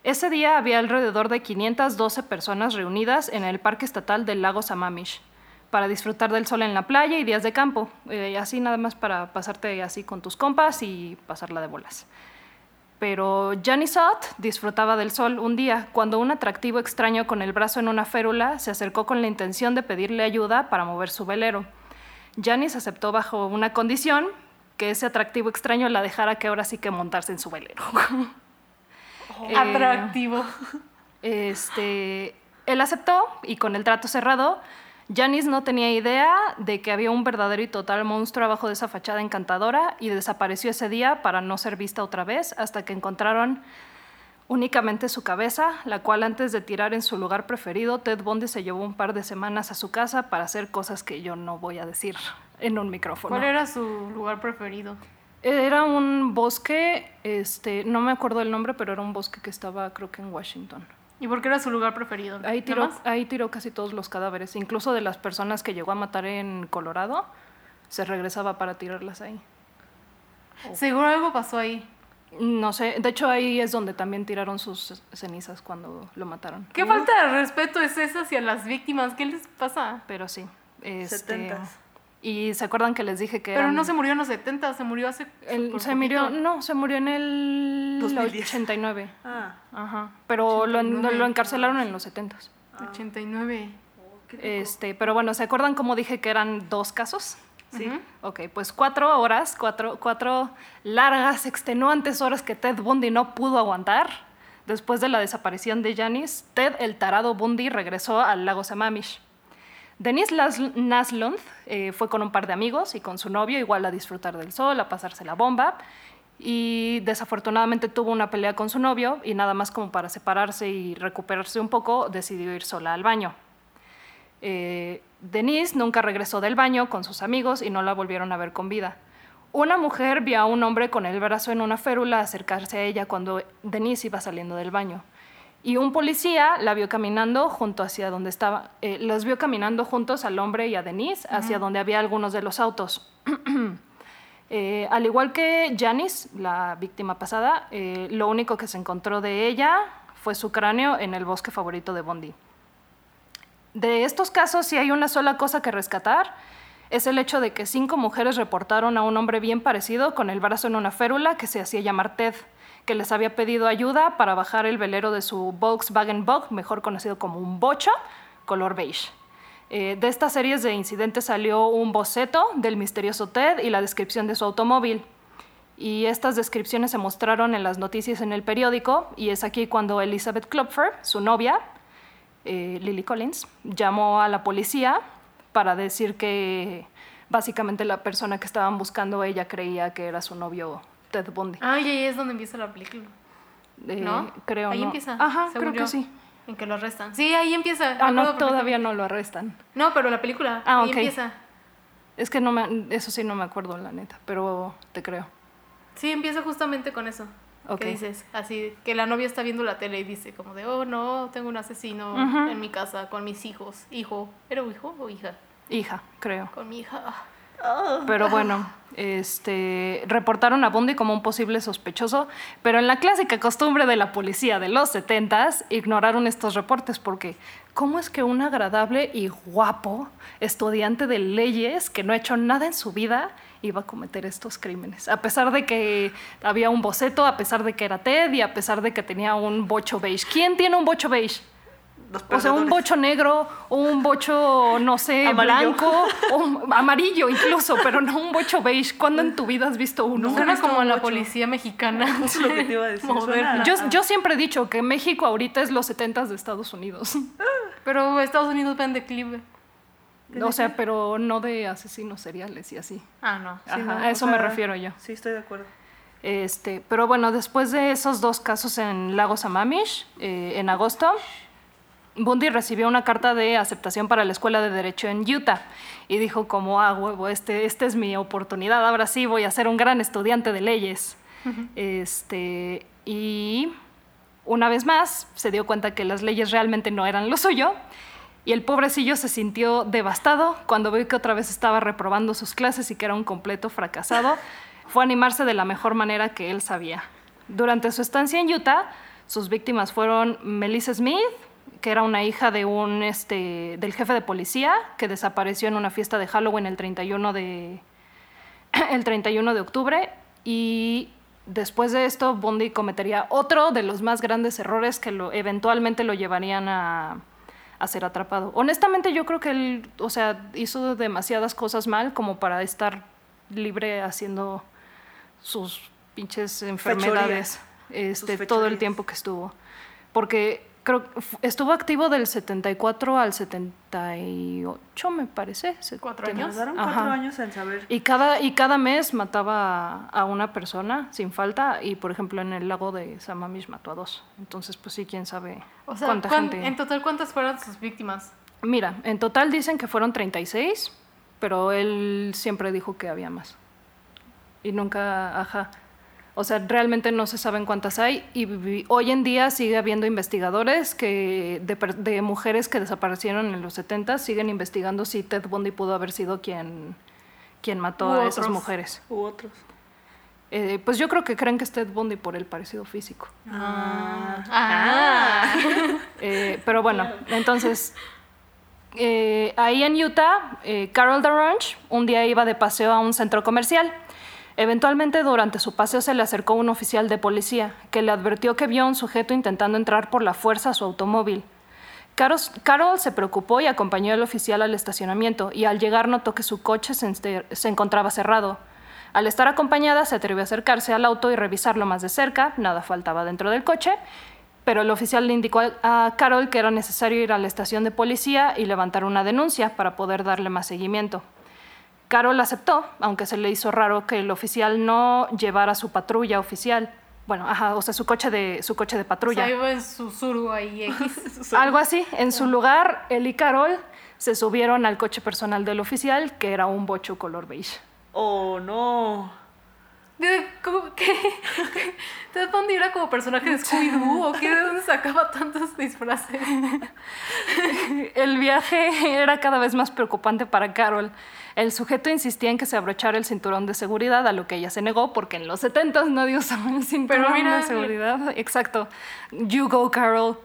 Ese día había alrededor de 512 personas reunidas en el Parque Estatal del Lago Sammamish para disfrutar del sol en la playa y días de campo, eh, así nada más para pasarte así con tus compas y pasarla de bolas. Pero Janice Ott disfrutaba del sol un día cuando un atractivo extraño con el brazo en una férula se acercó con la intención de pedirle ayuda para mover su velero. Janice aceptó bajo una condición, que ese atractivo extraño la dejara que ahora sí que montarse en su velero. Eh, Atractivo. Este, él aceptó y con el trato cerrado, Janice no tenía idea de que había un verdadero y total monstruo abajo de esa fachada encantadora y desapareció ese día para no ser vista otra vez hasta que encontraron únicamente su cabeza, la cual antes de tirar en su lugar preferido, Ted Bundy se llevó un par de semanas a su casa para hacer cosas que yo no voy a decir en un micrófono. ¿Cuál era su lugar preferido? Era un bosque, este, no me acuerdo el nombre, pero era un bosque que estaba creo que en Washington. ¿Y por qué era su lugar preferido? Ahí ¿Nada tiró, ahí tiró casi todos los cadáveres, incluso de las personas que llegó a matar en Colorado, se regresaba para tirarlas ahí. Seguro algo pasó ahí. No sé, de hecho ahí es donde también tiraron sus cenizas cuando lo mataron. ¿Qué falta de respeto es esa hacia las víctimas? ¿Qué les pasa? Pero sí. Este, Setentas. Y se acuerdan que les dije que Pero eran- no se murió en los 70, se murió hace. el- se murió, no, se murió en el 2010. 89. Ah, Ajá. Pero lo, 89. lo encarcelaron en los 70. 89. qué loco. Este, pero bueno, ¿se acuerdan cómo dije que eran dos casos? Sí. Ujú. Ok, pues cuatro horas, cuatro, cuatro largas, extenuantes horas que Ted Bundy no pudo aguantar. Después de la desaparición de Janice, Ted, el tarado Bundy, regresó al lago Sammamish. Denise Naslund eh, fue con un par de amigos y con su novio igual a disfrutar del sol, a pasarse la bomba. Y desafortunadamente tuvo una pelea con su novio y nada más como para separarse y recuperarse un poco, decidió ir sola al baño. Eh, Denise nunca regresó del baño con sus amigos y no la volvieron a ver con vida. Una mujer vio a un hombre con el brazo en una férula acercarse a ella cuando Denise iba saliendo del baño. Y un policía la vio caminando junto hacia donde estaba, eh, los vio caminando juntos al hombre y a Denise hacia donde había algunos de los autos. Eh, al igual que Janice, la víctima pasada, eh, lo único que se encontró de ella fue su cráneo en el bosque favorito de Bondi. De estos casos, si hay una sola cosa que rescatar, es el hecho de que cinco mujeres reportaron a un hombre bien parecido con el brazo en una férula que se hacía llamar Ted, que les había pedido ayuda para bajar el velero de su Volkswagen Bug, mejor conocido como un bocho, color beige. Eh, de estas series de incidentes salió un boceto del misterioso Ted y la descripción de su automóvil. Y estas descripciones se mostraron en las noticias en el periódico, y es aquí cuando Elizabeth Klopfer, su novia, eh, Lily Collins, llamó a la policía para decir que básicamente la persona que estaban buscando ella creía que era su novio Ted Bundy. Ay, ahí es donde empieza la película. Eh, ¿No? Creo Ahí no. empieza. Ajá, creo que yo, sí. En que lo arrestan. Sí, ahí empieza. Ah, no, todavía no lo arrestan. No, pero la película. Ah, ahí ok. empieza. Es que no me, eso sí no me acuerdo, la neta, pero te creo. Sí, empieza justamente con eso. Ok. Que dices, así, que la novia está viendo la tele y dice como de, oh no, tengo un asesino Ujú. en mi casa con mis hijos. Hijo, ¿era hijo o hija? Hija, creo. Con mi hija. Oh. Pero bueno, este, reportaron a Bundy como un posible sospechoso, pero en la clásica costumbre de la policía de los 70s, ignoraron estos reportes porque ¿cómo es que un agradable y guapo estudiante de leyes que no ha hecho nada en su vida iba a cometer estos crímenes? A pesar de que había un boceto, a pesar de que era Ted y a pesar de que tenía un bocho beige. ¿Quién tiene un bocho beige? Los O sea, un bocho negro, o un bocho, no sé, Amarillo. blanco, o un- amarillo incluso, pero no un bocho beige. ¿Cuándo en tu vida has visto uno? Suena visto como un la bocho. policía mexicana. Eso es lo que te iba a decir. Moderna. suena Yo, siempre he dicho que México ahorita es los 70 de Estados Unidos. Pero Estados Unidos va en declive. O sea, pero no de asesinos seriales y así. Ah, no. Sí, Ajá, no, a o eso me refiero yo. Sí, estoy de acuerdo. Este, pero bueno, después de esos dos casos en Lagos Amamish, eh, en agosto, Bundy recibió una carta de aceptación para la Escuela de Derecho en Utah y dijo como, ah, huevo, este, esta es mi oportunidad, ahora sí voy a ser un gran estudiante de leyes. este, y una vez más se dio cuenta que las leyes realmente no eran lo suyo y el pobrecillo se sintió devastado cuando vio que otra vez estaba reprobando sus clases y que era un completo fracasado. Fue a animarse de la mejor manera que él sabía. Durante su estancia en Utah, sus víctimas fueron Melissa Smith, que era una hija de un, este, del jefe de policía, que desapareció en una fiesta de Halloween el 31 de, el 31 de octubre y después de esto Bundy cometería otro de los más grandes errores que lo, eventualmente lo llevarían a, a ser atrapado. Honestamente yo creo que él, o sea, hizo demasiadas cosas mal como para estar libre haciendo sus pinches enfermedades este, todo el tiempo que estuvo. Porque creo estuvo activo del 74 al 78, me parece. ¿Cuatro años? Tardaron Ajá. cuatro años en saber. Y cada, y cada mes mataba a una persona sin falta y, por ejemplo, en el lago de Samamish mató a dos. Entonces, pues sí, quién sabe O sea, cuánta ¿cuán- gente... en total, ¿cuántas fueron sus víctimas? Mira, en total dicen que fueron 36, pero él siempre dijo que había más. Y nunca, ajá. O sea, realmente no se saben cuántas hay y hoy en día sigue habiendo investigadores que de, de mujeres que desaparecieron en los 70 siguen investigando si Ted Bundy pudo haber sido quien, quien mató U a esas mujeres. U otros. Eh, pues yo creo que creen que es Ted Bundy por el parecido físico. Ah. Ah. Eh, pero bueno, entonces, eh, ahí en Utah, eh, Carol DeRange un día iba de paseo a un centro comercial. Eventualmente, durante su paseo, se le acercó un oficial de policía que le advirtió que vio a un sujeto intentando entrar por la fuerza a su automóvil. Carol, se preocupó y acompañó al oficial al estacionamiento y al llegar notó que su coche se, encontraba cerrado. Al estar acompañada se atrevió a acercarse al auto y revisarlo más de cerca, nada faltaba dentro del coche, pero el oficial le indicó a Carol que era necesario ir a la estación de policía y levantar una denuncia para poder darle más seguimiento. Carol aceptó, aunque se le hizo raro que el oficial no llevara su patrulla oficial. Bueno, ajá, o sea, su coche de, su coche de O patrulla. sea, iba en su surgo ahí X. Algo así. En su lugar, él y Carol se subieron al coche personal del oficial, que era un bocho color beige. Oh, no. De- ¿Cómo que? ¿Ted Bundy era como personaje de Scooby-Doo o qué? ¿De dónde sacaba tantos disfraces? El viaje era cada vez más preocupante para Carol. El sujeto insistía en que se abrochara el cinturón de seguridad, a lo que ella se negó, porque en los 70 nadie usaba el cinturón mira, de seguridad. Exacto. You go, Carol.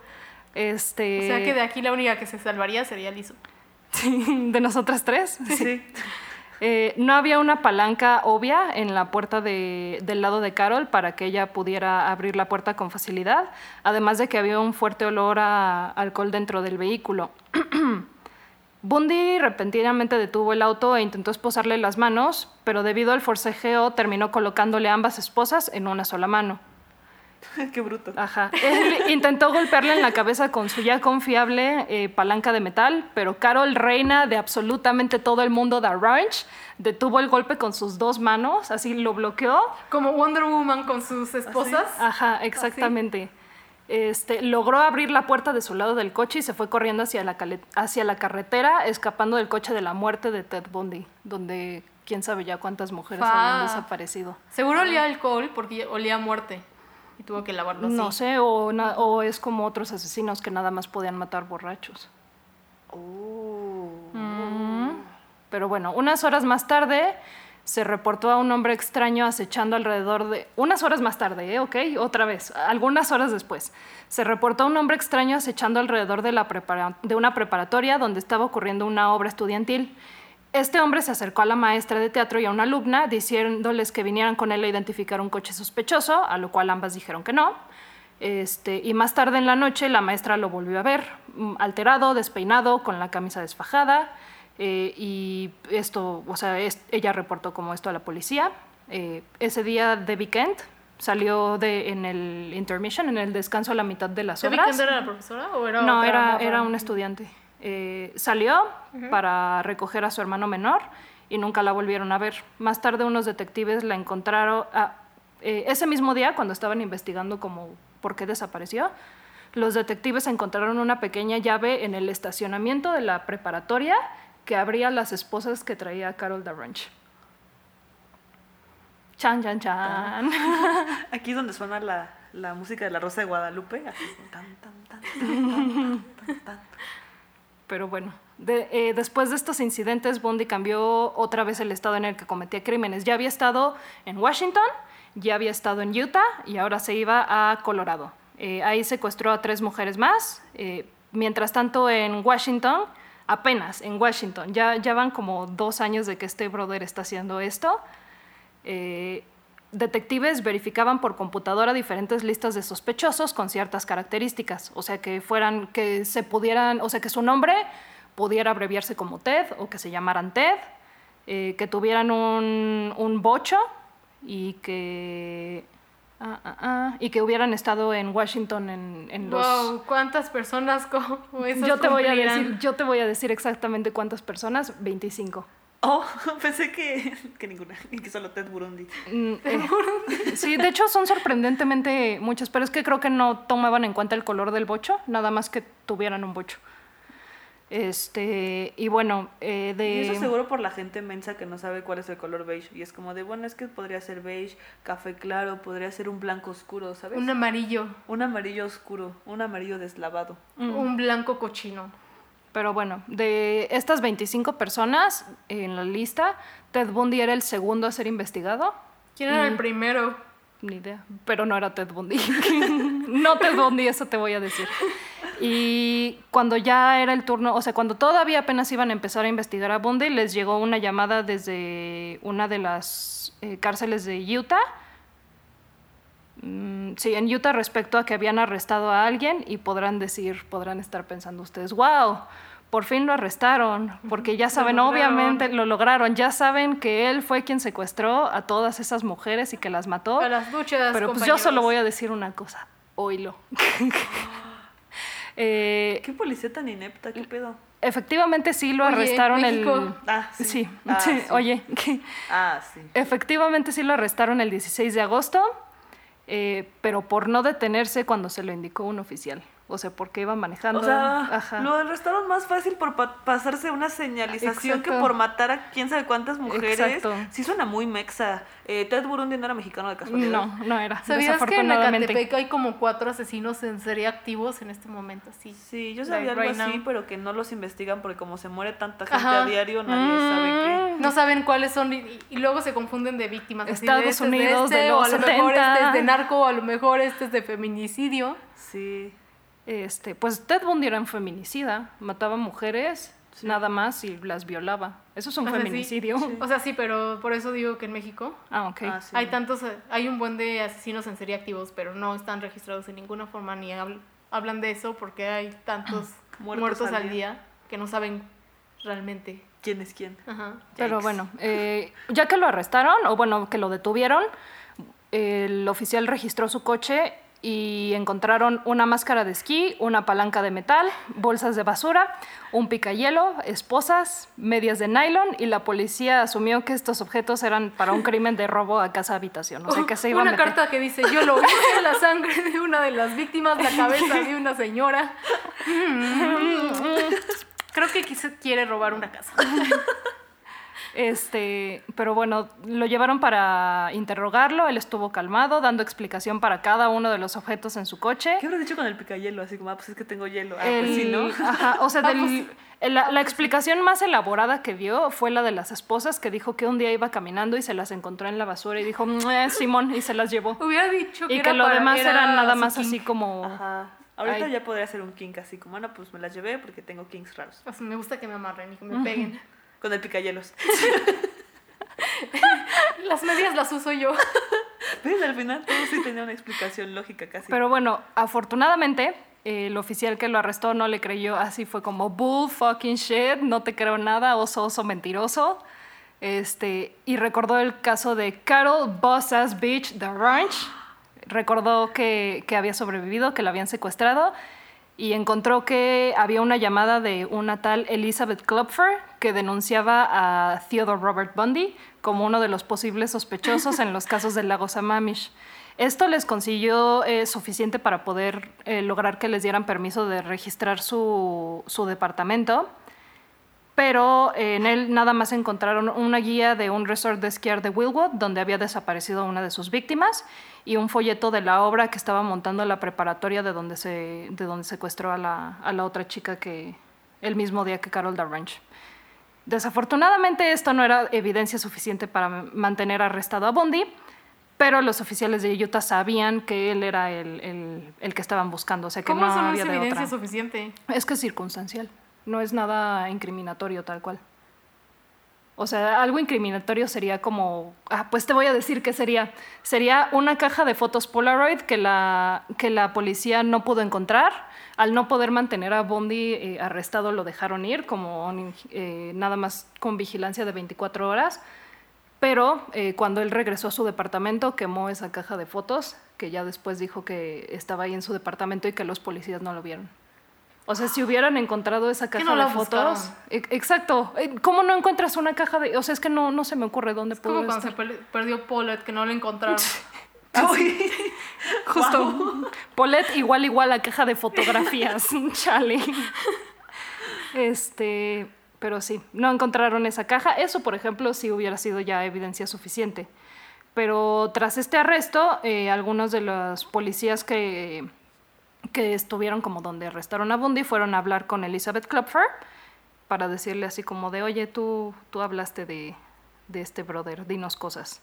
Este, O sea que de aquí la única que se salvaría sería Lizzo. de nosotras tres. Sí. Eh, no había una palanca obvia en la puerta de- del lado de Carol para que ella pudiera abrir la puerta con facilidad, además de que había un fuerte olor a alcohol dentro del vehículo. Bundy repentinamente detuvo el auto e intentó esposarle las manos, pero debido al forcejeo terminó colocándole ambas esposas en una sola mano. Qué bruto. Ajá. Él intentó golpearle en la cabeza con su ya confiable eh, palanca de metal, pero Carol, reina de absolutamente todo el mundo de Ranch, detuvo el golpe con sus dos manos, así lo bloqueó. Como Wonder Woman con sus esposas. Ajá, exactamente. Este, logró abrir la puerta de su lado del coche y se fue corriendo hacia la, hacia la carretera, escapando del coche de la muerte de Ted Bundy, donde quién sabe ya cuántas mujeres Fa. habían desaparecido. Seguro olía alcohol porque olía a muerte. Y tuvo que lavarlo así. No sé, o es como otros asesinos que nada más podían matar borrachos. Oh. Pero bueno, unas horas más tarde se reportó a un hombre extraño acechando alrededor de... Unas horas más tarde, ¿eh? ¿ok? Otra vez, algunas horas después. Se reportó a un hombre extraño acechando alrededor de, una preparatoria donde estaba ocurriendo una obra estudiantil. Este hombre se acercó a la maestra de teatro y a una alumna diciéndoles que vinieran con él a identificar un coche sospechoso, a lo cual ambas dijeron que no. Este, y más tarde en la noche la maestra lo volvió a ver, mm, alterado, despeinado, con la camisa desfajada. Eh, y esto, o sea, es- ella reportó como esto a la policía. Eh, ese día Debbie Kent salió de, en el intermission, en el descanso a la mitad de las ¿Debbie obras. Kent era la profesora o era No, otra era, era un estudiante. Eh, salió para recoger a su hermano menor y nunca la volvieron a ver. Más tarde unos detectives la encontraron, ah, eh, ese mismo día cuando estaban investigando como por qué desapareció, los detectives encontraron una pequeña llave en el estacionamiento de la preparatoria que abría las esposas que traía Carol Ranch. Chan, chan, chan. Aquí es donde suena la, la música de la Rosa de Guadalupe. Así, tan, tan, tan. Pero bueno, de- eh, después de estos incidentes, Bundy cambió otra vez el estado en el que cometía crímenes. Ya había estado en Washington, ya había estado en Utah y ahora se iba a Colorado. Eh, ahí secuestró a tres mujeres más. Eh, mientras tanto, en Washington, apenas en Washington, ya, ya van como dos años de que este brother está haciendo esto. Eh, detectives verificaban por computadora diferentes listas de sospechosos con ciertas características, o sea que fueran, que se pudieran, o sea que su nombre pudiera abreviarse como Ted o que se llamaran Ted, eh, que tuvieran un, un bocho y que ah, ah, ah, y que hubieran estado en Washington en, en los Wow, ¿cuántas personas como esas yo te voy a decir, yo te voy a decir exactamente cuántas personas, 25. Oh, pensé que, que ninguna, y que solo Ted Burundi. Mm, eh, sí, de hecho son sorprendentemente muchas, pero es que creo que no tomaban en cuenta el color del bocho, nada más que tuvieran un bocho. Este, y bueno, eh, de... Y eso seguro por la gente mensa que no sabe cuál es el color beige. Y es como de, bueno, es que podría ser beige, café claro, podría ser un blanco oscuro, ¿sabes? Un amarillo, Un amarillo oscuro, un amarillo deslavado. Mm. un blanco cochino. Pero bueno, de estas 25 personas en la lista, Ted Bundy era el segundo a ser investigado. ¿Quién era Mm. el primero? Ni idea, pero no era Ted Bundy. no Ted Bundy, eso te voy a decir. Y cuando ya era el turno, o sea, cuando todavía apenas iban a empezar a investigar a Bundy, les llegó una llamada desde una de las eh, cárceles de Utah. Mm, sí, en Utah respecto a que habían arrestado a alguien y podrán decir, podrán estar pensando ustedes, wow, por fin lo arrestaron, porque ya saben, obviamente lo lograron, ya saben que él fue quien secuestró a todas esas mujeres y que las mató. A las duchas, Pero pues yo solo voy a decir una cosa, oílo. Eh, ¿Qué policía tan inepta? ¿Qué pedo? efectivamente sí lo Oye, arrestaron México. el... Ah, sí. Sí, Ah, sí, sí. oye, Ah, sí. efectivamente sí lo arrestaron el 16 de agosto, eh, pero por no detenerse cuando se lo indicó un oficial. O sea, porque iba manejando. O sea, Ajá. lo arrestaron más fácil por pa- pasarse una señalización que por matar a quién sabe cuántas mujeres. Exacto. Sí suena muy mexa. Eh, Ted Burundi no era mexicano de casualidad. No, no era. ¿Sabías que en. Ecatepec hay como cuatro asesinos en serie activos en este momento? Sí. Sí, yo Like sabía algo right así, now. pero que no los investigan porque como se muere tanta gente Ajá. a diario, nadie sabe qué. No saben cuáles son y, y luego se confunden de víctimas. así de, Estados este es de Unidos de este, los o a lo mejor 70. este es de narco, o a lo mejor este es de feminicidio. Sí. Este, pues Ted Bundy era un feminicida, mataba mujeres nada más y las violaba. Eso es un O sea, sí. feminicidio. O sea, sí, pero por eso digo que en México Ah. Ah, sí. hay tantos, hay un buen de asesinos en serie activos, pero no están registrados en ninguna forma ni habl- hablan de eso porque hay tantos Muertos muertos, al día. día. que no saben realmente. ¿Quién es quién? Ajá. Pero bueno, eh, ya que lo arrestaron, o bueno, que lo detuvieron, el oficial registró su coche y encontraron una máscara de esquí, una palanca de metal, bolsas de basura, un picayelo, esposas, medias de nylon y la policía asumió que estos objetos eran para un crimen de robo a casa habitación. O sea que se iba a Una meter- carta que dice, yo lo vi, la sangre de una de las víctimas, la cabeza de una señora. Creo que quise- quiere robar una casa. Este, pero bueno, lo llevaron para interrogarlo, él estuvo calmado, dando explicación para cada uno de los objetos en su coche. ¿Qué habrás dicho con el picayelo? Así como, ah, pues es que tengo hielo. Ah, El- pues sí, ¿no? ajá, o sea, Ah, del- pues- la, la explicación más elaborada que dio fue la de las esposas, que dijo que un día iba caminando y se las encontró en la basura y dijo, "Mue, Simón, y se las llevó. Hubiera dicho que Y era que lo para- demás era eran nada más así como... Ajá. Ahorita Ay. ya podría ser un kink así como, bueno, pues me las llevé porque tengo kinks raros. O sea, me gusta que me amarren y que me peguen. Con el picayelos. Las medias las uso yo. ¿Ves? Al final todo sí tenía una explicación lógica casi. Pero bueno, afortunadamente, eh, el oficial que lo arrestó no le creyó, así fue como bull fucking shit, no te creo nada, oso, oso mentiroso. Este, y recordó el caso de Carol Boss Ass Beach, The Ranch. Recordó que, que había sobrevivido, que la habían secuestrado y encontró que había una llamada de una tal Elizabeth Klopfer que denunciaba a Theodore Robert Bundy como uno de los posibles sospechosos en los casos del lago Sammamish. Esto les consiguió eh, suficiente para poder eh, lograr que les dieran permiso de registrar su, su departamento, pero eh, en él nada más encontraron una guía de un resort de esquiar de Willwood, donde había desaparecido una de sus víctimas, y un folleto de la obra que estaba montando la preparatoria de donde se, de donde secuestró a la, a la otra chica que el mismo día que Carol Ranch. Desafortunadamente esto no era evidencia suficiente para mantener arrestado a Bundy, pero los oficiales de Utah sabían que él era el, el- el que estaban buscando, o sea que ¿Cómo no eso no es había de evidencia otra. suficiente? Es que es circunstancial, no es nada incriminatorio tal cual. O sea, algo incriminatorio sería como, ah, pues te voy a decir qué sería. Sería una caja de fotos Polaroid que la, que la policía no pudo encontrar. Al no poder mantener a Bondi eh, arrestado, lo dejaron ir, como eh, nada más con vigilancia de 24 horas. Pero eh, cuando él regresó a su departamento, quemó esa caja de fotos, que ya después dijo que estaba ahí en su departamento y que los policías no lo vieron. O sea, si hubieran encontrado esa ¿Qué caja no de fotos. buscaron? e- Exacto. Eh, ¿Cómo no encuentras una caja de.? O sea, es que no, no se me ocurre dónde Es como cuando se perdió Paulette, que no la encontraron. Justo. Paulette, igual, igual a caja de fotografías. Chale. Este. Pero sí, no encontraron esa caja. Eso, por ejemplo, sí hubiera sido ya evidencia suficiente. Pero tras este arresto, eh, algunos de los policías que, que estuvieron como donde arrestaron a Bundy fueron a hablar con Elizabeth Klopfer para decirle así como de, oye, tú, tú hablaste de, de este brother, dinos cosas.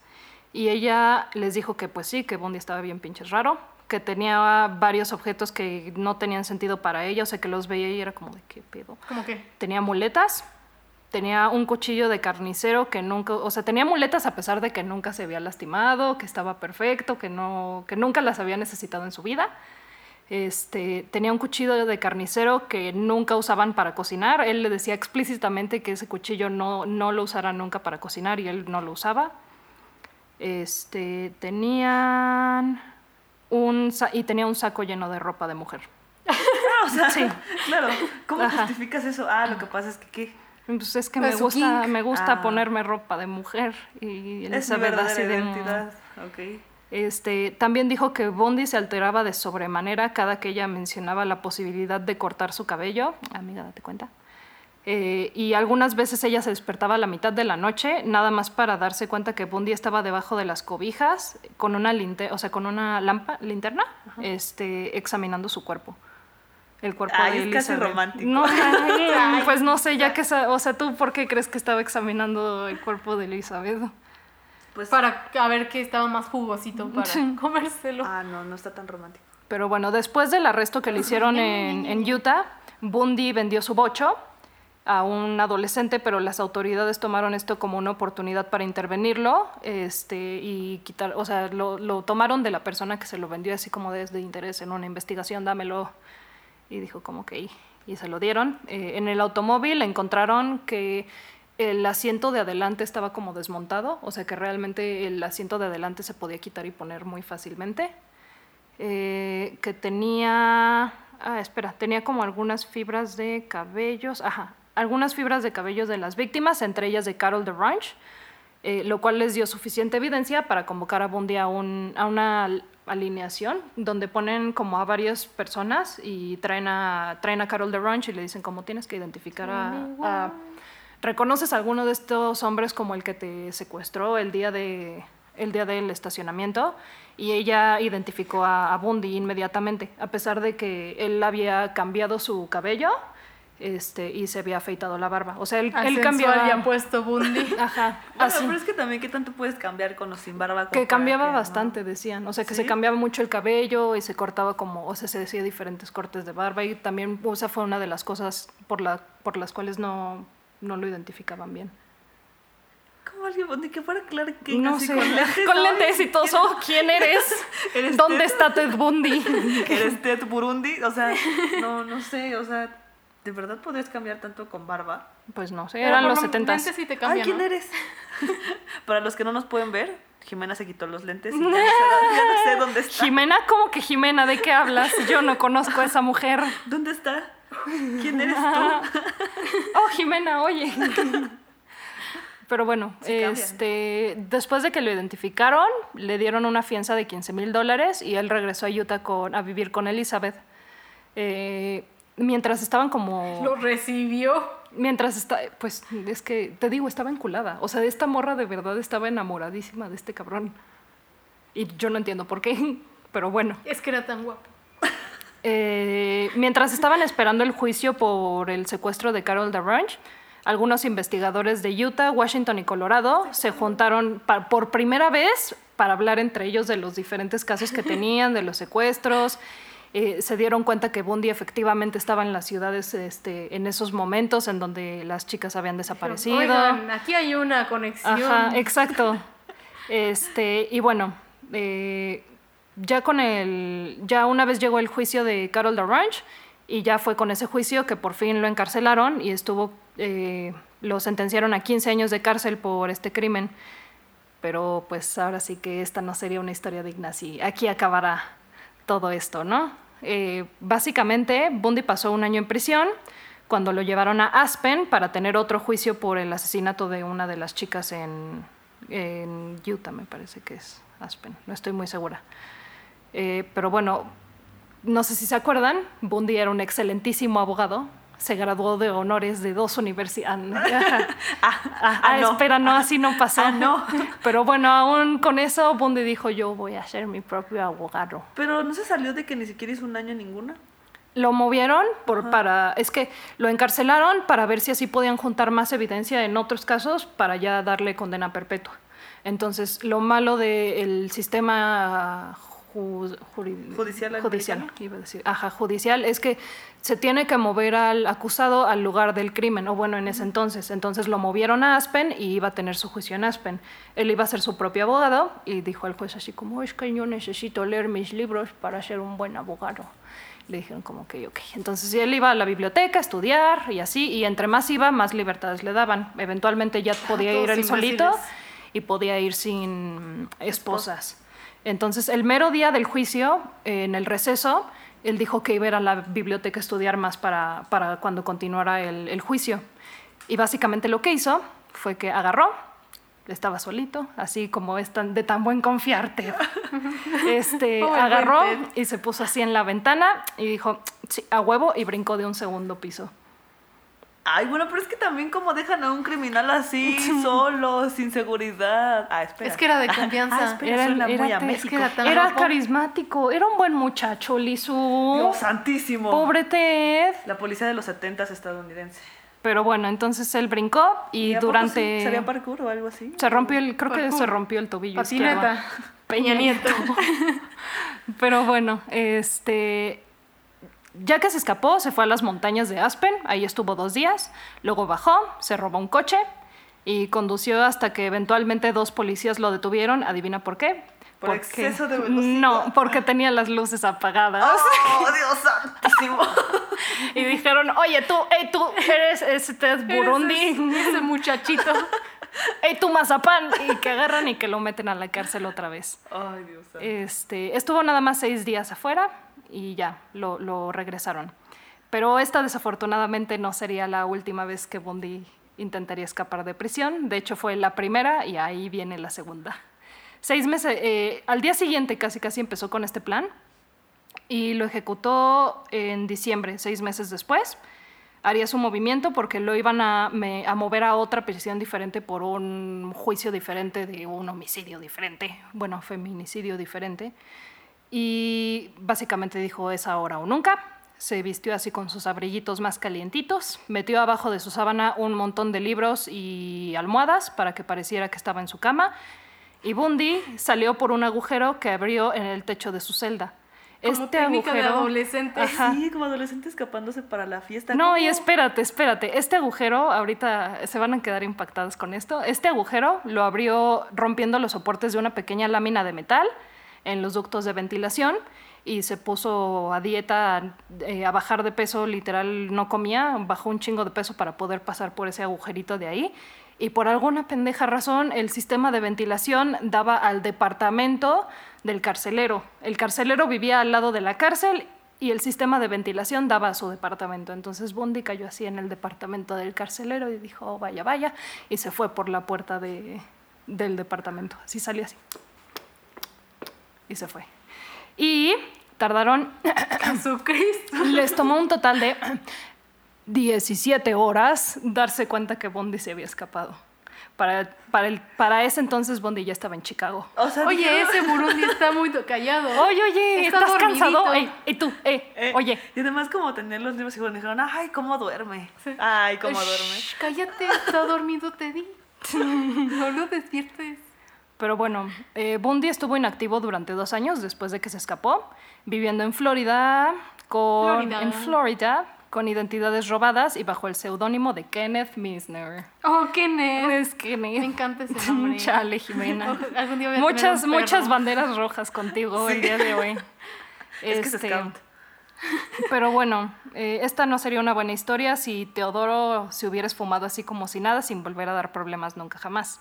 Y ella les dijo que pues sí, que Bundy estaba bien pinches raro, que tenía varios objetos que no tenían sentido para ella, o sea que los veía y era como de qué pedo. ¿Cómo que? Tenía muletas, tenía un cuchillo de carnicero que nunca, o sea, tenía muletas a pesar de que nunca se había lastimado, que estaba perfecto, que, no, que nunca las había necesitado en su vida. Este, tenía un cuchillo de carnicero que nunca usaban para cocinar. Él le decía explícitamente que ese cuchillo no, no lo usara nunca para cocinar y él no lo usaba. Este, tenían un y tenía un saco lleno de ropa de mujer. o sea, Sí. claro. ¿Cómo Ajá. justificas eso? Ah, lo que pasa es que ¿qué? Pues es que me gusta, me gusta Ah. ponerme ropa de mujer y Es mi Elizabeth así verdadera de, "Mm". Este, también dijo que Bondi se alteraba de sobremanera cada que ella mencionaba la posibilidad de cortar su cabello. Amiga, date cuenta. Eh, y algunas veces ella se despertaba a la mitad de la noche, nada más para darse cuenta que Bondi estaba debajo de las cobijas con una linte- o sea, con una lampa, linterna, este, examinando su cuerpo. El cuerpo Ay, de es casi romántico. No, pues no sé, ya que, o sea, tú por qué crees que estaba examinando el cuerpo de Elizabeth? Pues, Para a ver que estaba más jugosito para Sí. comérselo. ah, no, no está tan romántico. Pero bueno, después del arresto que le hicieron en, en Utah, Bundy vendió su bocho a un adolescente, pero las autoridades tomaron esto como una oportunidad para intervenirlo este, y quitar, o sea, lo, lo tomaron de la persona que se lo vendió así como desde interés en una investigación, dámelo. Y dijo como que, y, y se lo dieron. Eh, en el automóvil encontraron que el asiento de adelante estaba como desmontado, o sea que realmente el asiento de adelante se podía quitar y poner muy fácilmente. eh, que tenía, ah, espera, tenía como algunas fibras de cabellos, ajá, algunas fibras de cabellos de las víctimas, entre ellas de Carol de Ranch, eh, lo cual les dio suficiente evidencia para convocar a Bundy a, un, a una al- alineación donde ponen como a varias personas y traen a, traen a Carol de Ranch y le dicen como tienes que identificar a... a- ¿Reconoces a alguno de estos hombres como el que te secuestró el día, de, el día del estacionamiento? Y ella identificó a, a Bundy inmediatamente, a pesar de que él había cambiado su cabello este, y se había afeitado la barba. O sea, él, él Ascensual cambiaba... ya puesto Bundy. Ajá, Bueno, así. pero es que también, ¿qué tanto puedes cambiar con los sin barba? Que cambiaba que no? bastante, decían. O sea, que ¿Sí? se cambiaba mucho el cabello y se cortaba como, o sea, se decía diferentes cortes de barba y también, o sea, fue una de las cosas por, la, por las cuales no, no lo identificaban bien. ¿Cómo alguien ni que fuera Clark Kent No así sé, con lentes? con lentes y todo. "Oh, ¿Quién eres? ¿Eres ¿Dónde Ted? está Ted Bundy? ¿Eres Ted Burundi? O sea, no, no sé, o sea, ¿de verdad podrías cambiar tanto con barba? Pues no sé, Pero eran los lo- setentas. lentes sí te Ay, cambian, ¿quién ¿no? eres? Para los que no nos pueden ver, Jimena se quitó los lentes y ya no sé, ya no sé dónde está. Jimena, ¿cómo que Jimena? ¿De qué hablas? Yo no conozco a esa mujer. ¿Dónde está? ¿Quién eres tú? Oh, Jimena, oye. Pero bueno, Sí cambian. este, después de que lo identificaron, le dieron una fianza de 15 mil dólares y él regresó a Utah con, a vivir con Elizabeth. Eh, mientras estaban como... Lo recibió. Mientras está, pues es que te digo, estaba enculada. O sea, esta morra de verdad estaba enamoradísima de este cabrón. Y yo no entiendo por qué, pero bueno. Es que era tan guapo. Eh, mientras estaban esperando el juicio por el secuestro de Carol DeRange, algunos investigadores de Utah, Washington y Colorado se juntaron por primera vez para hablar entre ellos de los diferentes casos que tenían, de los secuestros. Eh, se dieron cuenta que Bundy efectivamente estaba en las ciudades este, en esos momentos en donde las chicas habían desaparecido. Oigan, aquí hay una conexión. Ajá, exacto. Este, y bueno, eh, ya con el, ya una vez llegó el juicio de Carol DeRange y ya fue con ese juicio que por fin lo encarcelaron y estuvo, eh, lo sentenciaron a 15 años de cárcel por este crimen. Pero pues ahora sí que esta no sería una historia digna si aquí acabará todo esto, ¿no? Eh, básicamente, Bundy pasó un año en prisión cuando lo llevaron a Aspen para tener otro juicio por el asesinato de una de las chicas en Utah, me parece que es Aspen, no estoy muy segura. Eh, pero bueno, no sé si se acuerdan, Bundy era un excelentísimo abogado, se graduó de honores de dos universidades. Ah, Ah, ah, no. espera, no, así no pasó. Ah, no. Pero bueno, aún con eso, Bundy dijo, yo voy a ser mi propio abogado. Pero no se salió de que ni siquiera hizo un año ninguna. Lo movieron por, para, es que lo encarcelaron para ver si así podían juntar más evidencia en otros casos para ya darle condena perpetua. Entonces, lo malo del sistema ju- Judicial judicial, iba a decir, ajá, judicial, es que se tiene que mover al acusado al lugar del crimen, o bueno, en ese entonces. Entonces lo movieron a Aspen y iba a tener su juicio en Aspen. Él iba a ser su propio abogado y dijo al juez así como, es que yo necesito leer mis libros para ser un buen abogado. Le dijeron como que, ok. Entonces él iba a la biblioteca a estudiar y así, y entre más iba, más libertades le daban. Eventualmente ya podía ir él solito y podía ir sin esposas. Entonces, el mero día del juicio, en el receso, él dijo que iba a ir a la biblioteca a estudiar más para, para cuando continuara el, el juicio. Y básicamente lo que hizo fue que agarró, estaba solito, así como es tan, de tan buen confiarte. Este, agarró y se puso así en la ventana y dijo, sí, a huevo, y brincó de un segundo piso. Ay, bueno, pero es que también como dejan a un criminal así, solo, sin seguridad. Ah, espera. Es que era de confianza. Ah, espera, suena muy a te- México. es que era era carismático, era un buen muchacho, Lizu. Dios santísimo. Pobre Ted. La policía de los 70 estadounidense. Pero bueno, entonces él brincó y, ¿a poco durante... sí? ¿Sabía parkour o algo así? Se rompió el, creo que se rompió el tobillo Patineta. Peña Nieto. Pero bueno, este, ya que se escapó, se fue a las montañas de Aspen, ahí estuvo dos días, luego bajó, se robó un coche y condució hasta que eventualmente dos policías lo detuvieron. ¿Adivina por qué? Por exceso de velocidad. No, porque tenía las luces apagadas. ¡Oh, Dios santísimo! Y dijeron, oye, tú, hey, tú eres este Burundi. Ese, muchachito. ¡Ey, tu mazapán! Y que agarran y que lo meten a la cárcel otra vez. Ay, Dios. Este, estuvo nada más seis días afuera y ya, lo, regresaron. Pero esta desafortunadamente no sería la última vez que Bundy intentaría escapar de prisión. De hecho, fue la primera y ahí viene la segunda. Seis meses, eh, al día siguiente casi casi empezó con este plan y lo ejecutó en diciembre, seis meses después. Haría su movimiento porque lo iban a, a mover a otra prisión diferente por un juicio diferente de un homicidio diferente, bueno, feminicidio diferente. Y básicamente dijo es ahora o nunca. Se vistió así con sus abriguitos más calientitos, metió abajo de su sábana un montón de libros y almohadas para que pareciera que estaba en su cama. Y Bundy salió por un agujero que abrió en el techo de su celda. Como técnica de adolescente. Ajá. Sí, como adolescente escapándose para la fiesta. No, y espérate, espérate. Este agujero, ahorita se van a quedar impactados con esto. Este agujero lo abrió rompiendo los soportes de una pequeña lámina de metal en los ductos de ventilación y se puso a dieta, eh, a bajar de peso, literal no comía, bajó un chingo de peso para poder pasar por ese agujerito de ahí. Y por alguna pendeja razón, el sistema de ventilación daba al departamento del carcelero. El carcelero vivía al lado de la cárcel y el sistema de ventilación daba a su departamento. Entonces Bundy cayó así en el departamento del carcelero y dijo, "Oh, vaya, vaya, y se fue por la puerta de, del departamento. Así salió así. Y se fue. Y tardaron, Jesucristo. les tomó un total de 17 horas darse cuenta que Bundy se había escapado. Para, para, el, para ese entonces Bundy ya estaba en Chicago. O sea, Oye, ese Burundi está muy callado. Oye, oye, Está ¿estás cansado? dormidito. Ey, y tú, eh, Eh, oye, Y además como tener los libros y bueno, dijeron, ay, cómo duerme. Sí. Ay, cómo Shh, duerme. Cállate, está dormido, te di. No lo despiertes. Pero bueno, eh, Bundy estuvo inactivo durante dos años después de que se escapó, viviendo en Florida, con, Florida. en Florida, con identidades robadas y bajo el seudónimo de Kenneth Misner. Oh, nerd. Es que Me encanta ese nombre. Chale, Jimena. Algún día voy a Muchas, tener muchas banderas rojas contigo el día de hoy. Es que es Este, scout. Pero bueno, eh, esta no sería una buena historia si Teodoro se hubiera esfumado así como si nada, sin volver a dar problemas nunca jamás.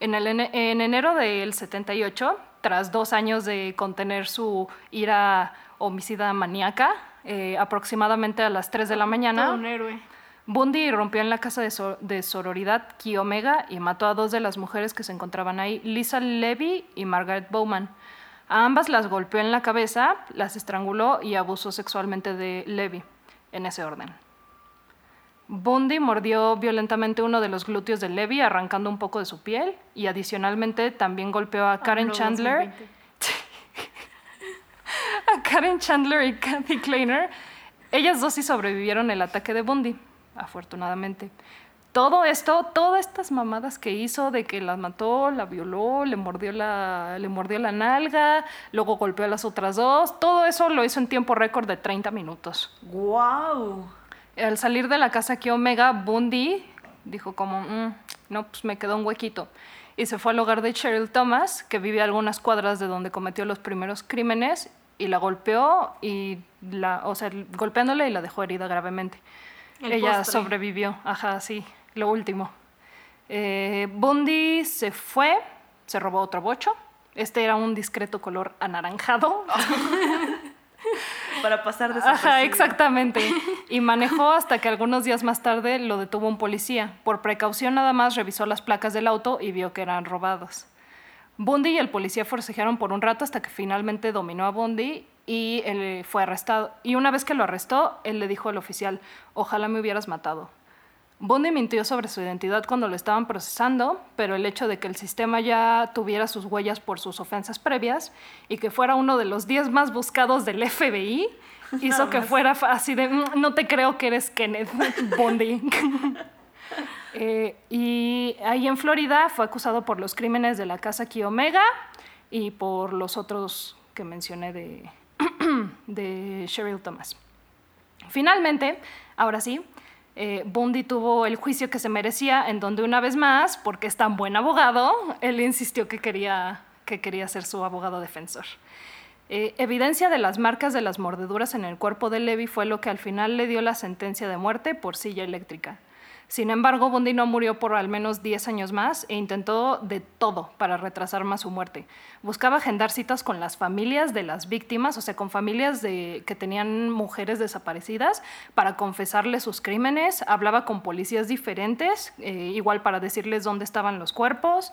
En, el, ene- en enero del 78, tras dos años de contener su ira homicida maníaca, eh, aproximadamente a las 3 de la mañana, Todo un héroe. Bundy irrumpió en la casa de, so- de sororidad Ki Omega y mató a dos de las mujeres que se encontraban ahí, Lisa Levy y Margaret Bowman. A ambas las golpeó en la cabeza, las estranguló y abusó sexualmente de Levy, en ese orden. Bundy mordió violentamente uno de los glúteos de Levy, arrancando un poco de su piel, y adicionalmente también golpeó a Karen AMLO Chandler 2020. a Karen Chandler y Kathy Kleiner. Ellas dos sí sobrevivieron el ataque de Bundy, afortunadamente. Todo esto, todas estas mamadas que hizo de que las mató, la violó, le mordió la, le mordió la nalga, luego golpeó a las otras dos, todo eso lo hizo en tiempo récord de 30 minutos. ¡Guau! Al salir de la casa aquí Omega, Bundy dijo como, "Mm, no, pues me quedó un huequito. Y se fue al hogar de Cheryl Thomas, que vive a algunas cuadras de donde cometió los primeros crímenes, y la golpeó, y la, o sea, golpeándola y la dejó herida gravemente. El Ella postre. sobrevivió, ajá, sí, lo último. Eh, Bundy se fue, se robó otro bocho. Este era un discreto color anaranjado. Para pasar de Ajá, exactamente. Y manejó hasta que algunos días más tarde lo detuvo un policía. Por precaución nada más revisó las placas del auto y vio que eran robados. Bundy y el policía forcejearon por un rato hasta que finalmente dominó a Bundy y él fue arrestado. Y una vez que lo arrestó, él le dijo al oficial, ojalá me hubieras matado. Bundy mintió sobre su identidad cuando lo estaban procesando, pero el hecho de que el sistema ya tuviera sus huellas por sus ofensas previas y que fuera uno de los 10 más buscados del FBI hizo que fuera así de, "Mm, no te creo que eres Kenneth Bundy. Eh, y ahí en Florida fue acusado por los crímenes de la casa Ki Omega y por los otros que mencioné de, de Cheryl Thomas. Finalmente, ahora sí, eh, Bundy tuvo el juicio que se merecía, en donde una vez más, porque es tan buen abogado, él insistió que quería, que quería ser su abogado defensor. Eh, evidencia de las marcas de las mordeduras en el cuerpo de Levy fue lo que al final le dio la sentencia de muerte por silla eléctrica. Sin embargo, Bundy no murió por al menos 10 años más e intentó de todo para retrasar más su muerte. Buscaba agendar citas con las familias de las víctimas, o sea, con familias de, que tenían mujeres desaparecidas, para confesarles sus crímenes. Hablaba con policías diferentes, eh, igual para decirles dónde estaban los cuerpos.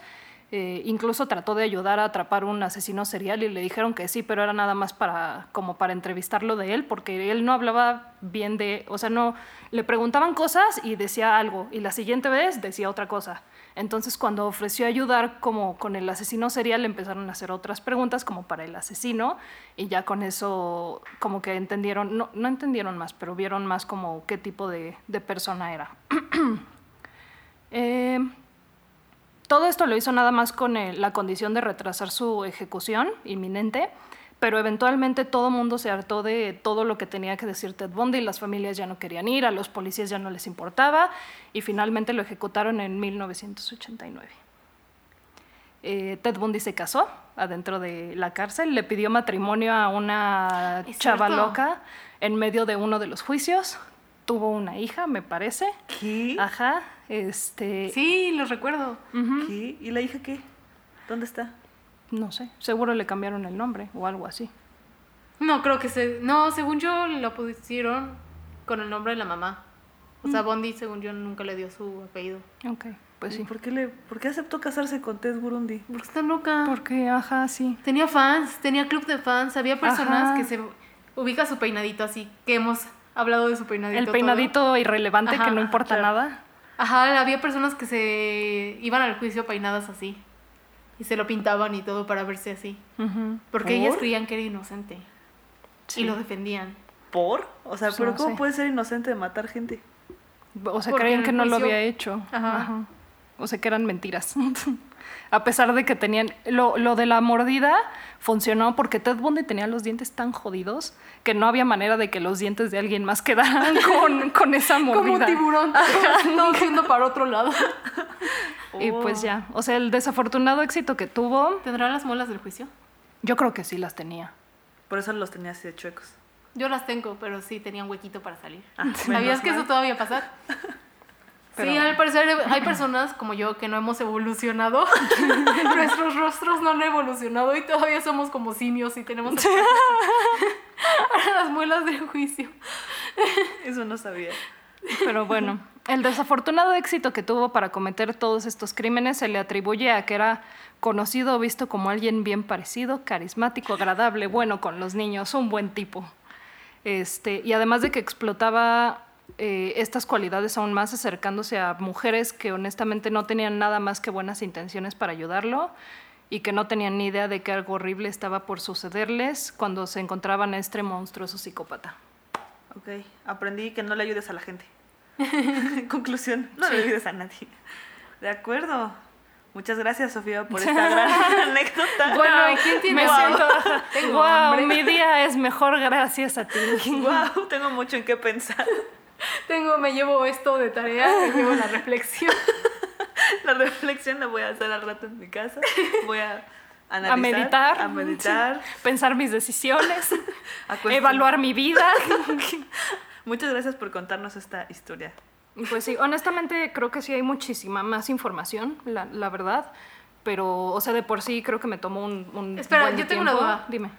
Eh, incluso trató de ayudar a atrapar un asesino serial y le dijeron que sí, pero era nada más para como para entrevistarlo de él, porque él no hablaba bien de, o sea, no le preguntaban cosas y decía algo y la siguiente vez decía otra cosa. Entonces, cuando ofreció ayudar como con el asesino serial, le empezaron a hacer otras preguntas como para el asesino y ya con eso como que entendieron, no, no entendieron más, pero vieron más como qué tipo de, persona era. eh, todo esto lo hizo nada más con el, la condición de retrasar su ejecución inminente, pero eventualmente todo el mundo se hartó de todo lo que tenía que decir Ted Bundy, las familias ya no querían ir, a los policías ya no les importaba y finalmente lo ejecutaron en 1989. Eh, Ted Bundy se casó adentro de la cárcel, le pidió matrimonio a una chava loca en medio de uno de los juicios. Tuvo una hija, me parece. ¿Qué? Ajá, este, Sí, lo recuerdo. ¿Y la hija qué? ¿Dónde está? No sé, seguro le cambiaron el nombre o algo así. No, creo que se... No, según yo lo pusieron con el nombre de la mamá. O sea, Bondi, según yo, nunca le dio su apellido. Ok, pues ¿Y sí. ¿Por qué, le, ¿Por qué aceptó casarse con Ted Burundi? Porque está loca. Porque, ajá, sí. Tenía fans, tenía club de fans, había personas Ajá. que se ubica su peinadito así, que hemos hablado de su peinadito. El todo. peinadito irrelevante Ajá, que no importa claro. nada. Ajá, había personas que se iban al juicio peinadas así. Y se lo pintaban y todo para verse así. Porque ¿Por? ellas creían que era inocente. Sí. Y lo defendían. ¿Por? O sea, ¿pero no cómo sé. puede ser inocente de matar gente? O sea, Porque creían que no lo había hecho. Ajá. O sea, que eran mentiras. A pesar de que tenían... Lo, lo de la mordida funcionó porque Ted Bundy tenía los dientes tan jodidos que no había manera de que los dientes de alguien más quedaran con, con esa mordida. Como un tiburón. Todo yendo para otro lado. Y pues ya. O sea, el desafortunado éxito que tuvo, ¿Tendrá las muelas del juicio? yo creo que sí las tenía. Por eso los tenía así de chuecos. Yo las tengo, pero sí tenía un huequito para salir. Ah, ¿Sabías que eso todavía pasa? Pero- Sí, al parecer hay personas como yo que no hemos evolucionado. Nuestros rostros no han evolucionado y todavía somos como simios y tenemos las muelas del juicio. Eso no sabía. Pero bueno, el desafortunado éxito que tuvo para cometer todos estos crímenes se le atribuye a que era conocido o visto como alguien bien parecido, carismático, agradable, bueno con los niños, un buen tipo. Este, y además de que explotaba eh, estas cualidades aún más acercándose a mujeres que honestamente no tenían nada más que buenas intenciones para ayudarlo y que no tenían ni idea de que algo horrible estaba por sucederles cuando se encontraban a este monstruoso psicópata. Ok, aprendí que no le ayudes a la gente. Conclusión, no le ayudes a nadie. De acuerdo. Muchas gracias, Sofía, por esta gran anécdota. Bueno, ¿y quién tiene Me hambre? siento, Tengo wow, mi día es mejor gracias a ti. Wow, tengo mucho en qué pensar. Tengo, me llevo esto de tarea, me llevo la reflexión. La reflexión la voy a hacer al rato en mi casa. Voy a analizar, a meditar, a meditar, pensar mis decisiones, evaluar mi vida. Muchas gracias por contarnos esta historia. Pues sí, honestamente creo que sí hay muchísima más información, la, la verdad. Pero, o sea, de por sí creo que me tomó un, un Espera, buen yo tengo una duda. Dime.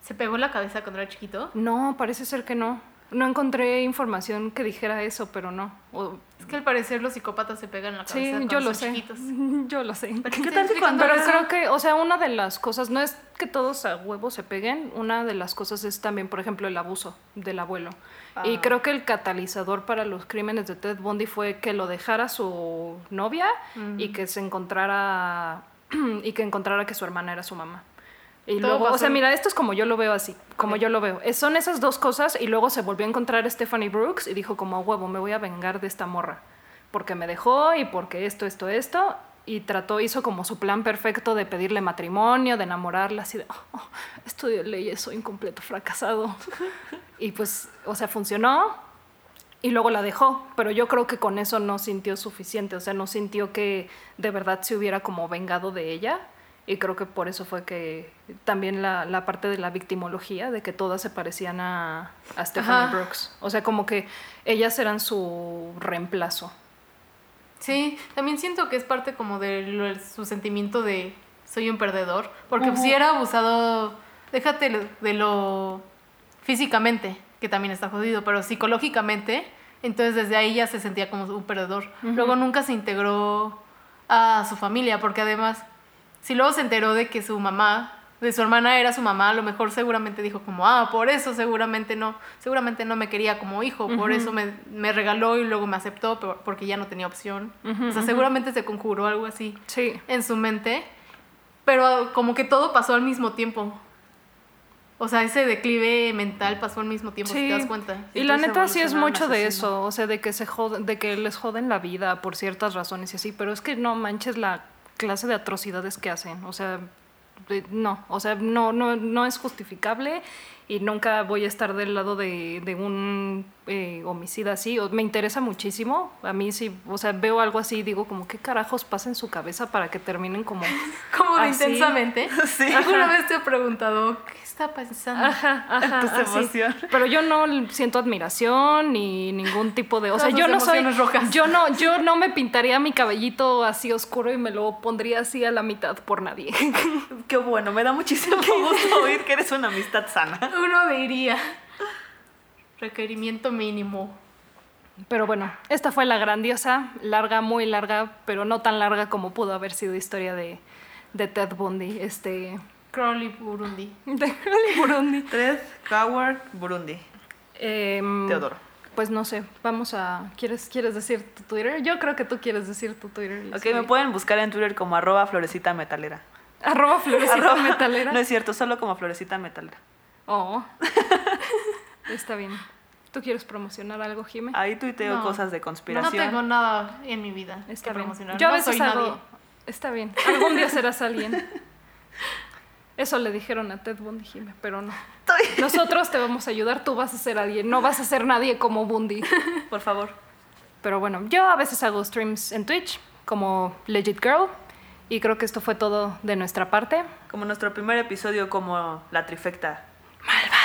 ¿Se pegó en la cabeza cuando era chiquito? No, parece ser que no. No encontré información que dijera eso, pero no. O- Es que al parecer los psicópatas se pegan en la cabeza sí, yo lo sé. chiquitos. Yo lo sé. ¿Pero ¿Qué tal cuando Pero creo que, o sea, una de las cosas, no es que todos a huevo se peguen, una de las cosas es también, por ejemplo, el abuso del abuelo. Y Ah. creo que el catalizador para los crímenes de Ted Bundy fue que lo dejara su novia y que se encontrara y que encontrara que su hermana era su mamá. Y Todo luego, o pasó sea, en- mira, esto es como yo lo veo así, como yo lo veo. Eh, Son esas dos cosas y luego se volvió a encontrar Stephanie Brooks y dijo como, "A huevo, me voy a vengar de esta morra. Porque me dejó y porque esto, esto, esto. Y trató, hizo como su plan perfecto de pedirle matrimonio, de enamorarla, así de, "Oh, oh, estudio leyes, soy un completo fracasado. y pues, o sea, funcionó y luego la dejó, pero yo creo que con eso no sintió suficiente, o sea, no sintió que de verdad se hubiera como vengado de ella. Y creo que por eso fue que también la, la parte de la victimología, de que todas se parecían a, a Stephanie Ajá. Brooks. O sea, como que ellas eran su reemplazo. Sí, también siento que es parte como de lo- su sentimiento de soy un perdedor, porque si era abusado, déjate de lo físicamente, que también está jodido, pero psicológicamente, entonces desde ahí ya se sentía como un perdedor. Luego nunca se integró a su familia, porque además, si luego se enteró de que su mamá, de su hermana era su mamá, a lo mejor seguramente dijo como, ah, por eso seguramente no, seguramente no me quería como hijo, por eso me, me regaló y luego me aceptó, pero- porque ya no tenía opción. o sea, seguramente se conjuró algo así Sí. en su mente, pero como que todo pasó al mismo tiempo. O sea, ese declive mental pasó al mismo tiempo, si te das cuenta. Y la neta sí es mucho de eso, o sea, de que se joden, de que les joden la vida por ciertas razones y así, pero es que no manches la clase de atrocidades que hacen, o sea, no, o sea, no, no, no es justificable y nunca voy a estar del lado de, de un eh, homicida así, o- me interesa muchísimo, a mí sí, o sea, veo algo así y digo como, ¿qué carajos pasa en su cabeza para que terminen como... Como así? intensamente. Sí. ¿Alguna vez te he preguntado qué está pensando? Ajá, ajá, Tus. Pero yo no siento admiración ni ningún tipo de, o sea, yo no soy, rojas. yo no, yo no me pintaría mi cabellito así oscuro y me lo pondría así a la mitad por nadie. Qué bueno, me da muchísimo gusto oír que eres una amistad sana. Uno diría. Requerimiento mínimo. Pero bueno, esta fue la grandiosa, larga, muy larga, pero no tan larga como pudo haber sido historia de, de Ted Bundy, este, Crowley Burundi. de Burundi. Ted Howard Burundi. Em, Teodoro. Pues no sé, vamos a, ¿quieres, ¿quieres decir tu Twitter? Yo creo que tú quieres decir tu Twitter. Ok, me pueden buscar en Twitter como arroba florecita metalera. Arroba florecita Arroba- metalera. No es cierto, solo como florecita metalera. Oh. Está bien. ¿Tú quieres promocionar algo, Jime? Ahí tuiteo No. cosas de No conspiración. tengo nada en mi vida Está que bien. promocionar. Yo a no veces soy hago... nadie. Está bien. Algún día serás alguien. Eso le dijeron a Ted Bundy, Jime, pero no. Estoy- Nosotros te vamos a ayudar, tú vas a ser alguien. No vas a ser nadie como Bundy. Por favor. Pero bueno, yo a veces hago streams en Twitch como Legit Girl. Y creo que esto fue todo de nuestra parte. Como nuestro primer episodio como la trifecta malvado.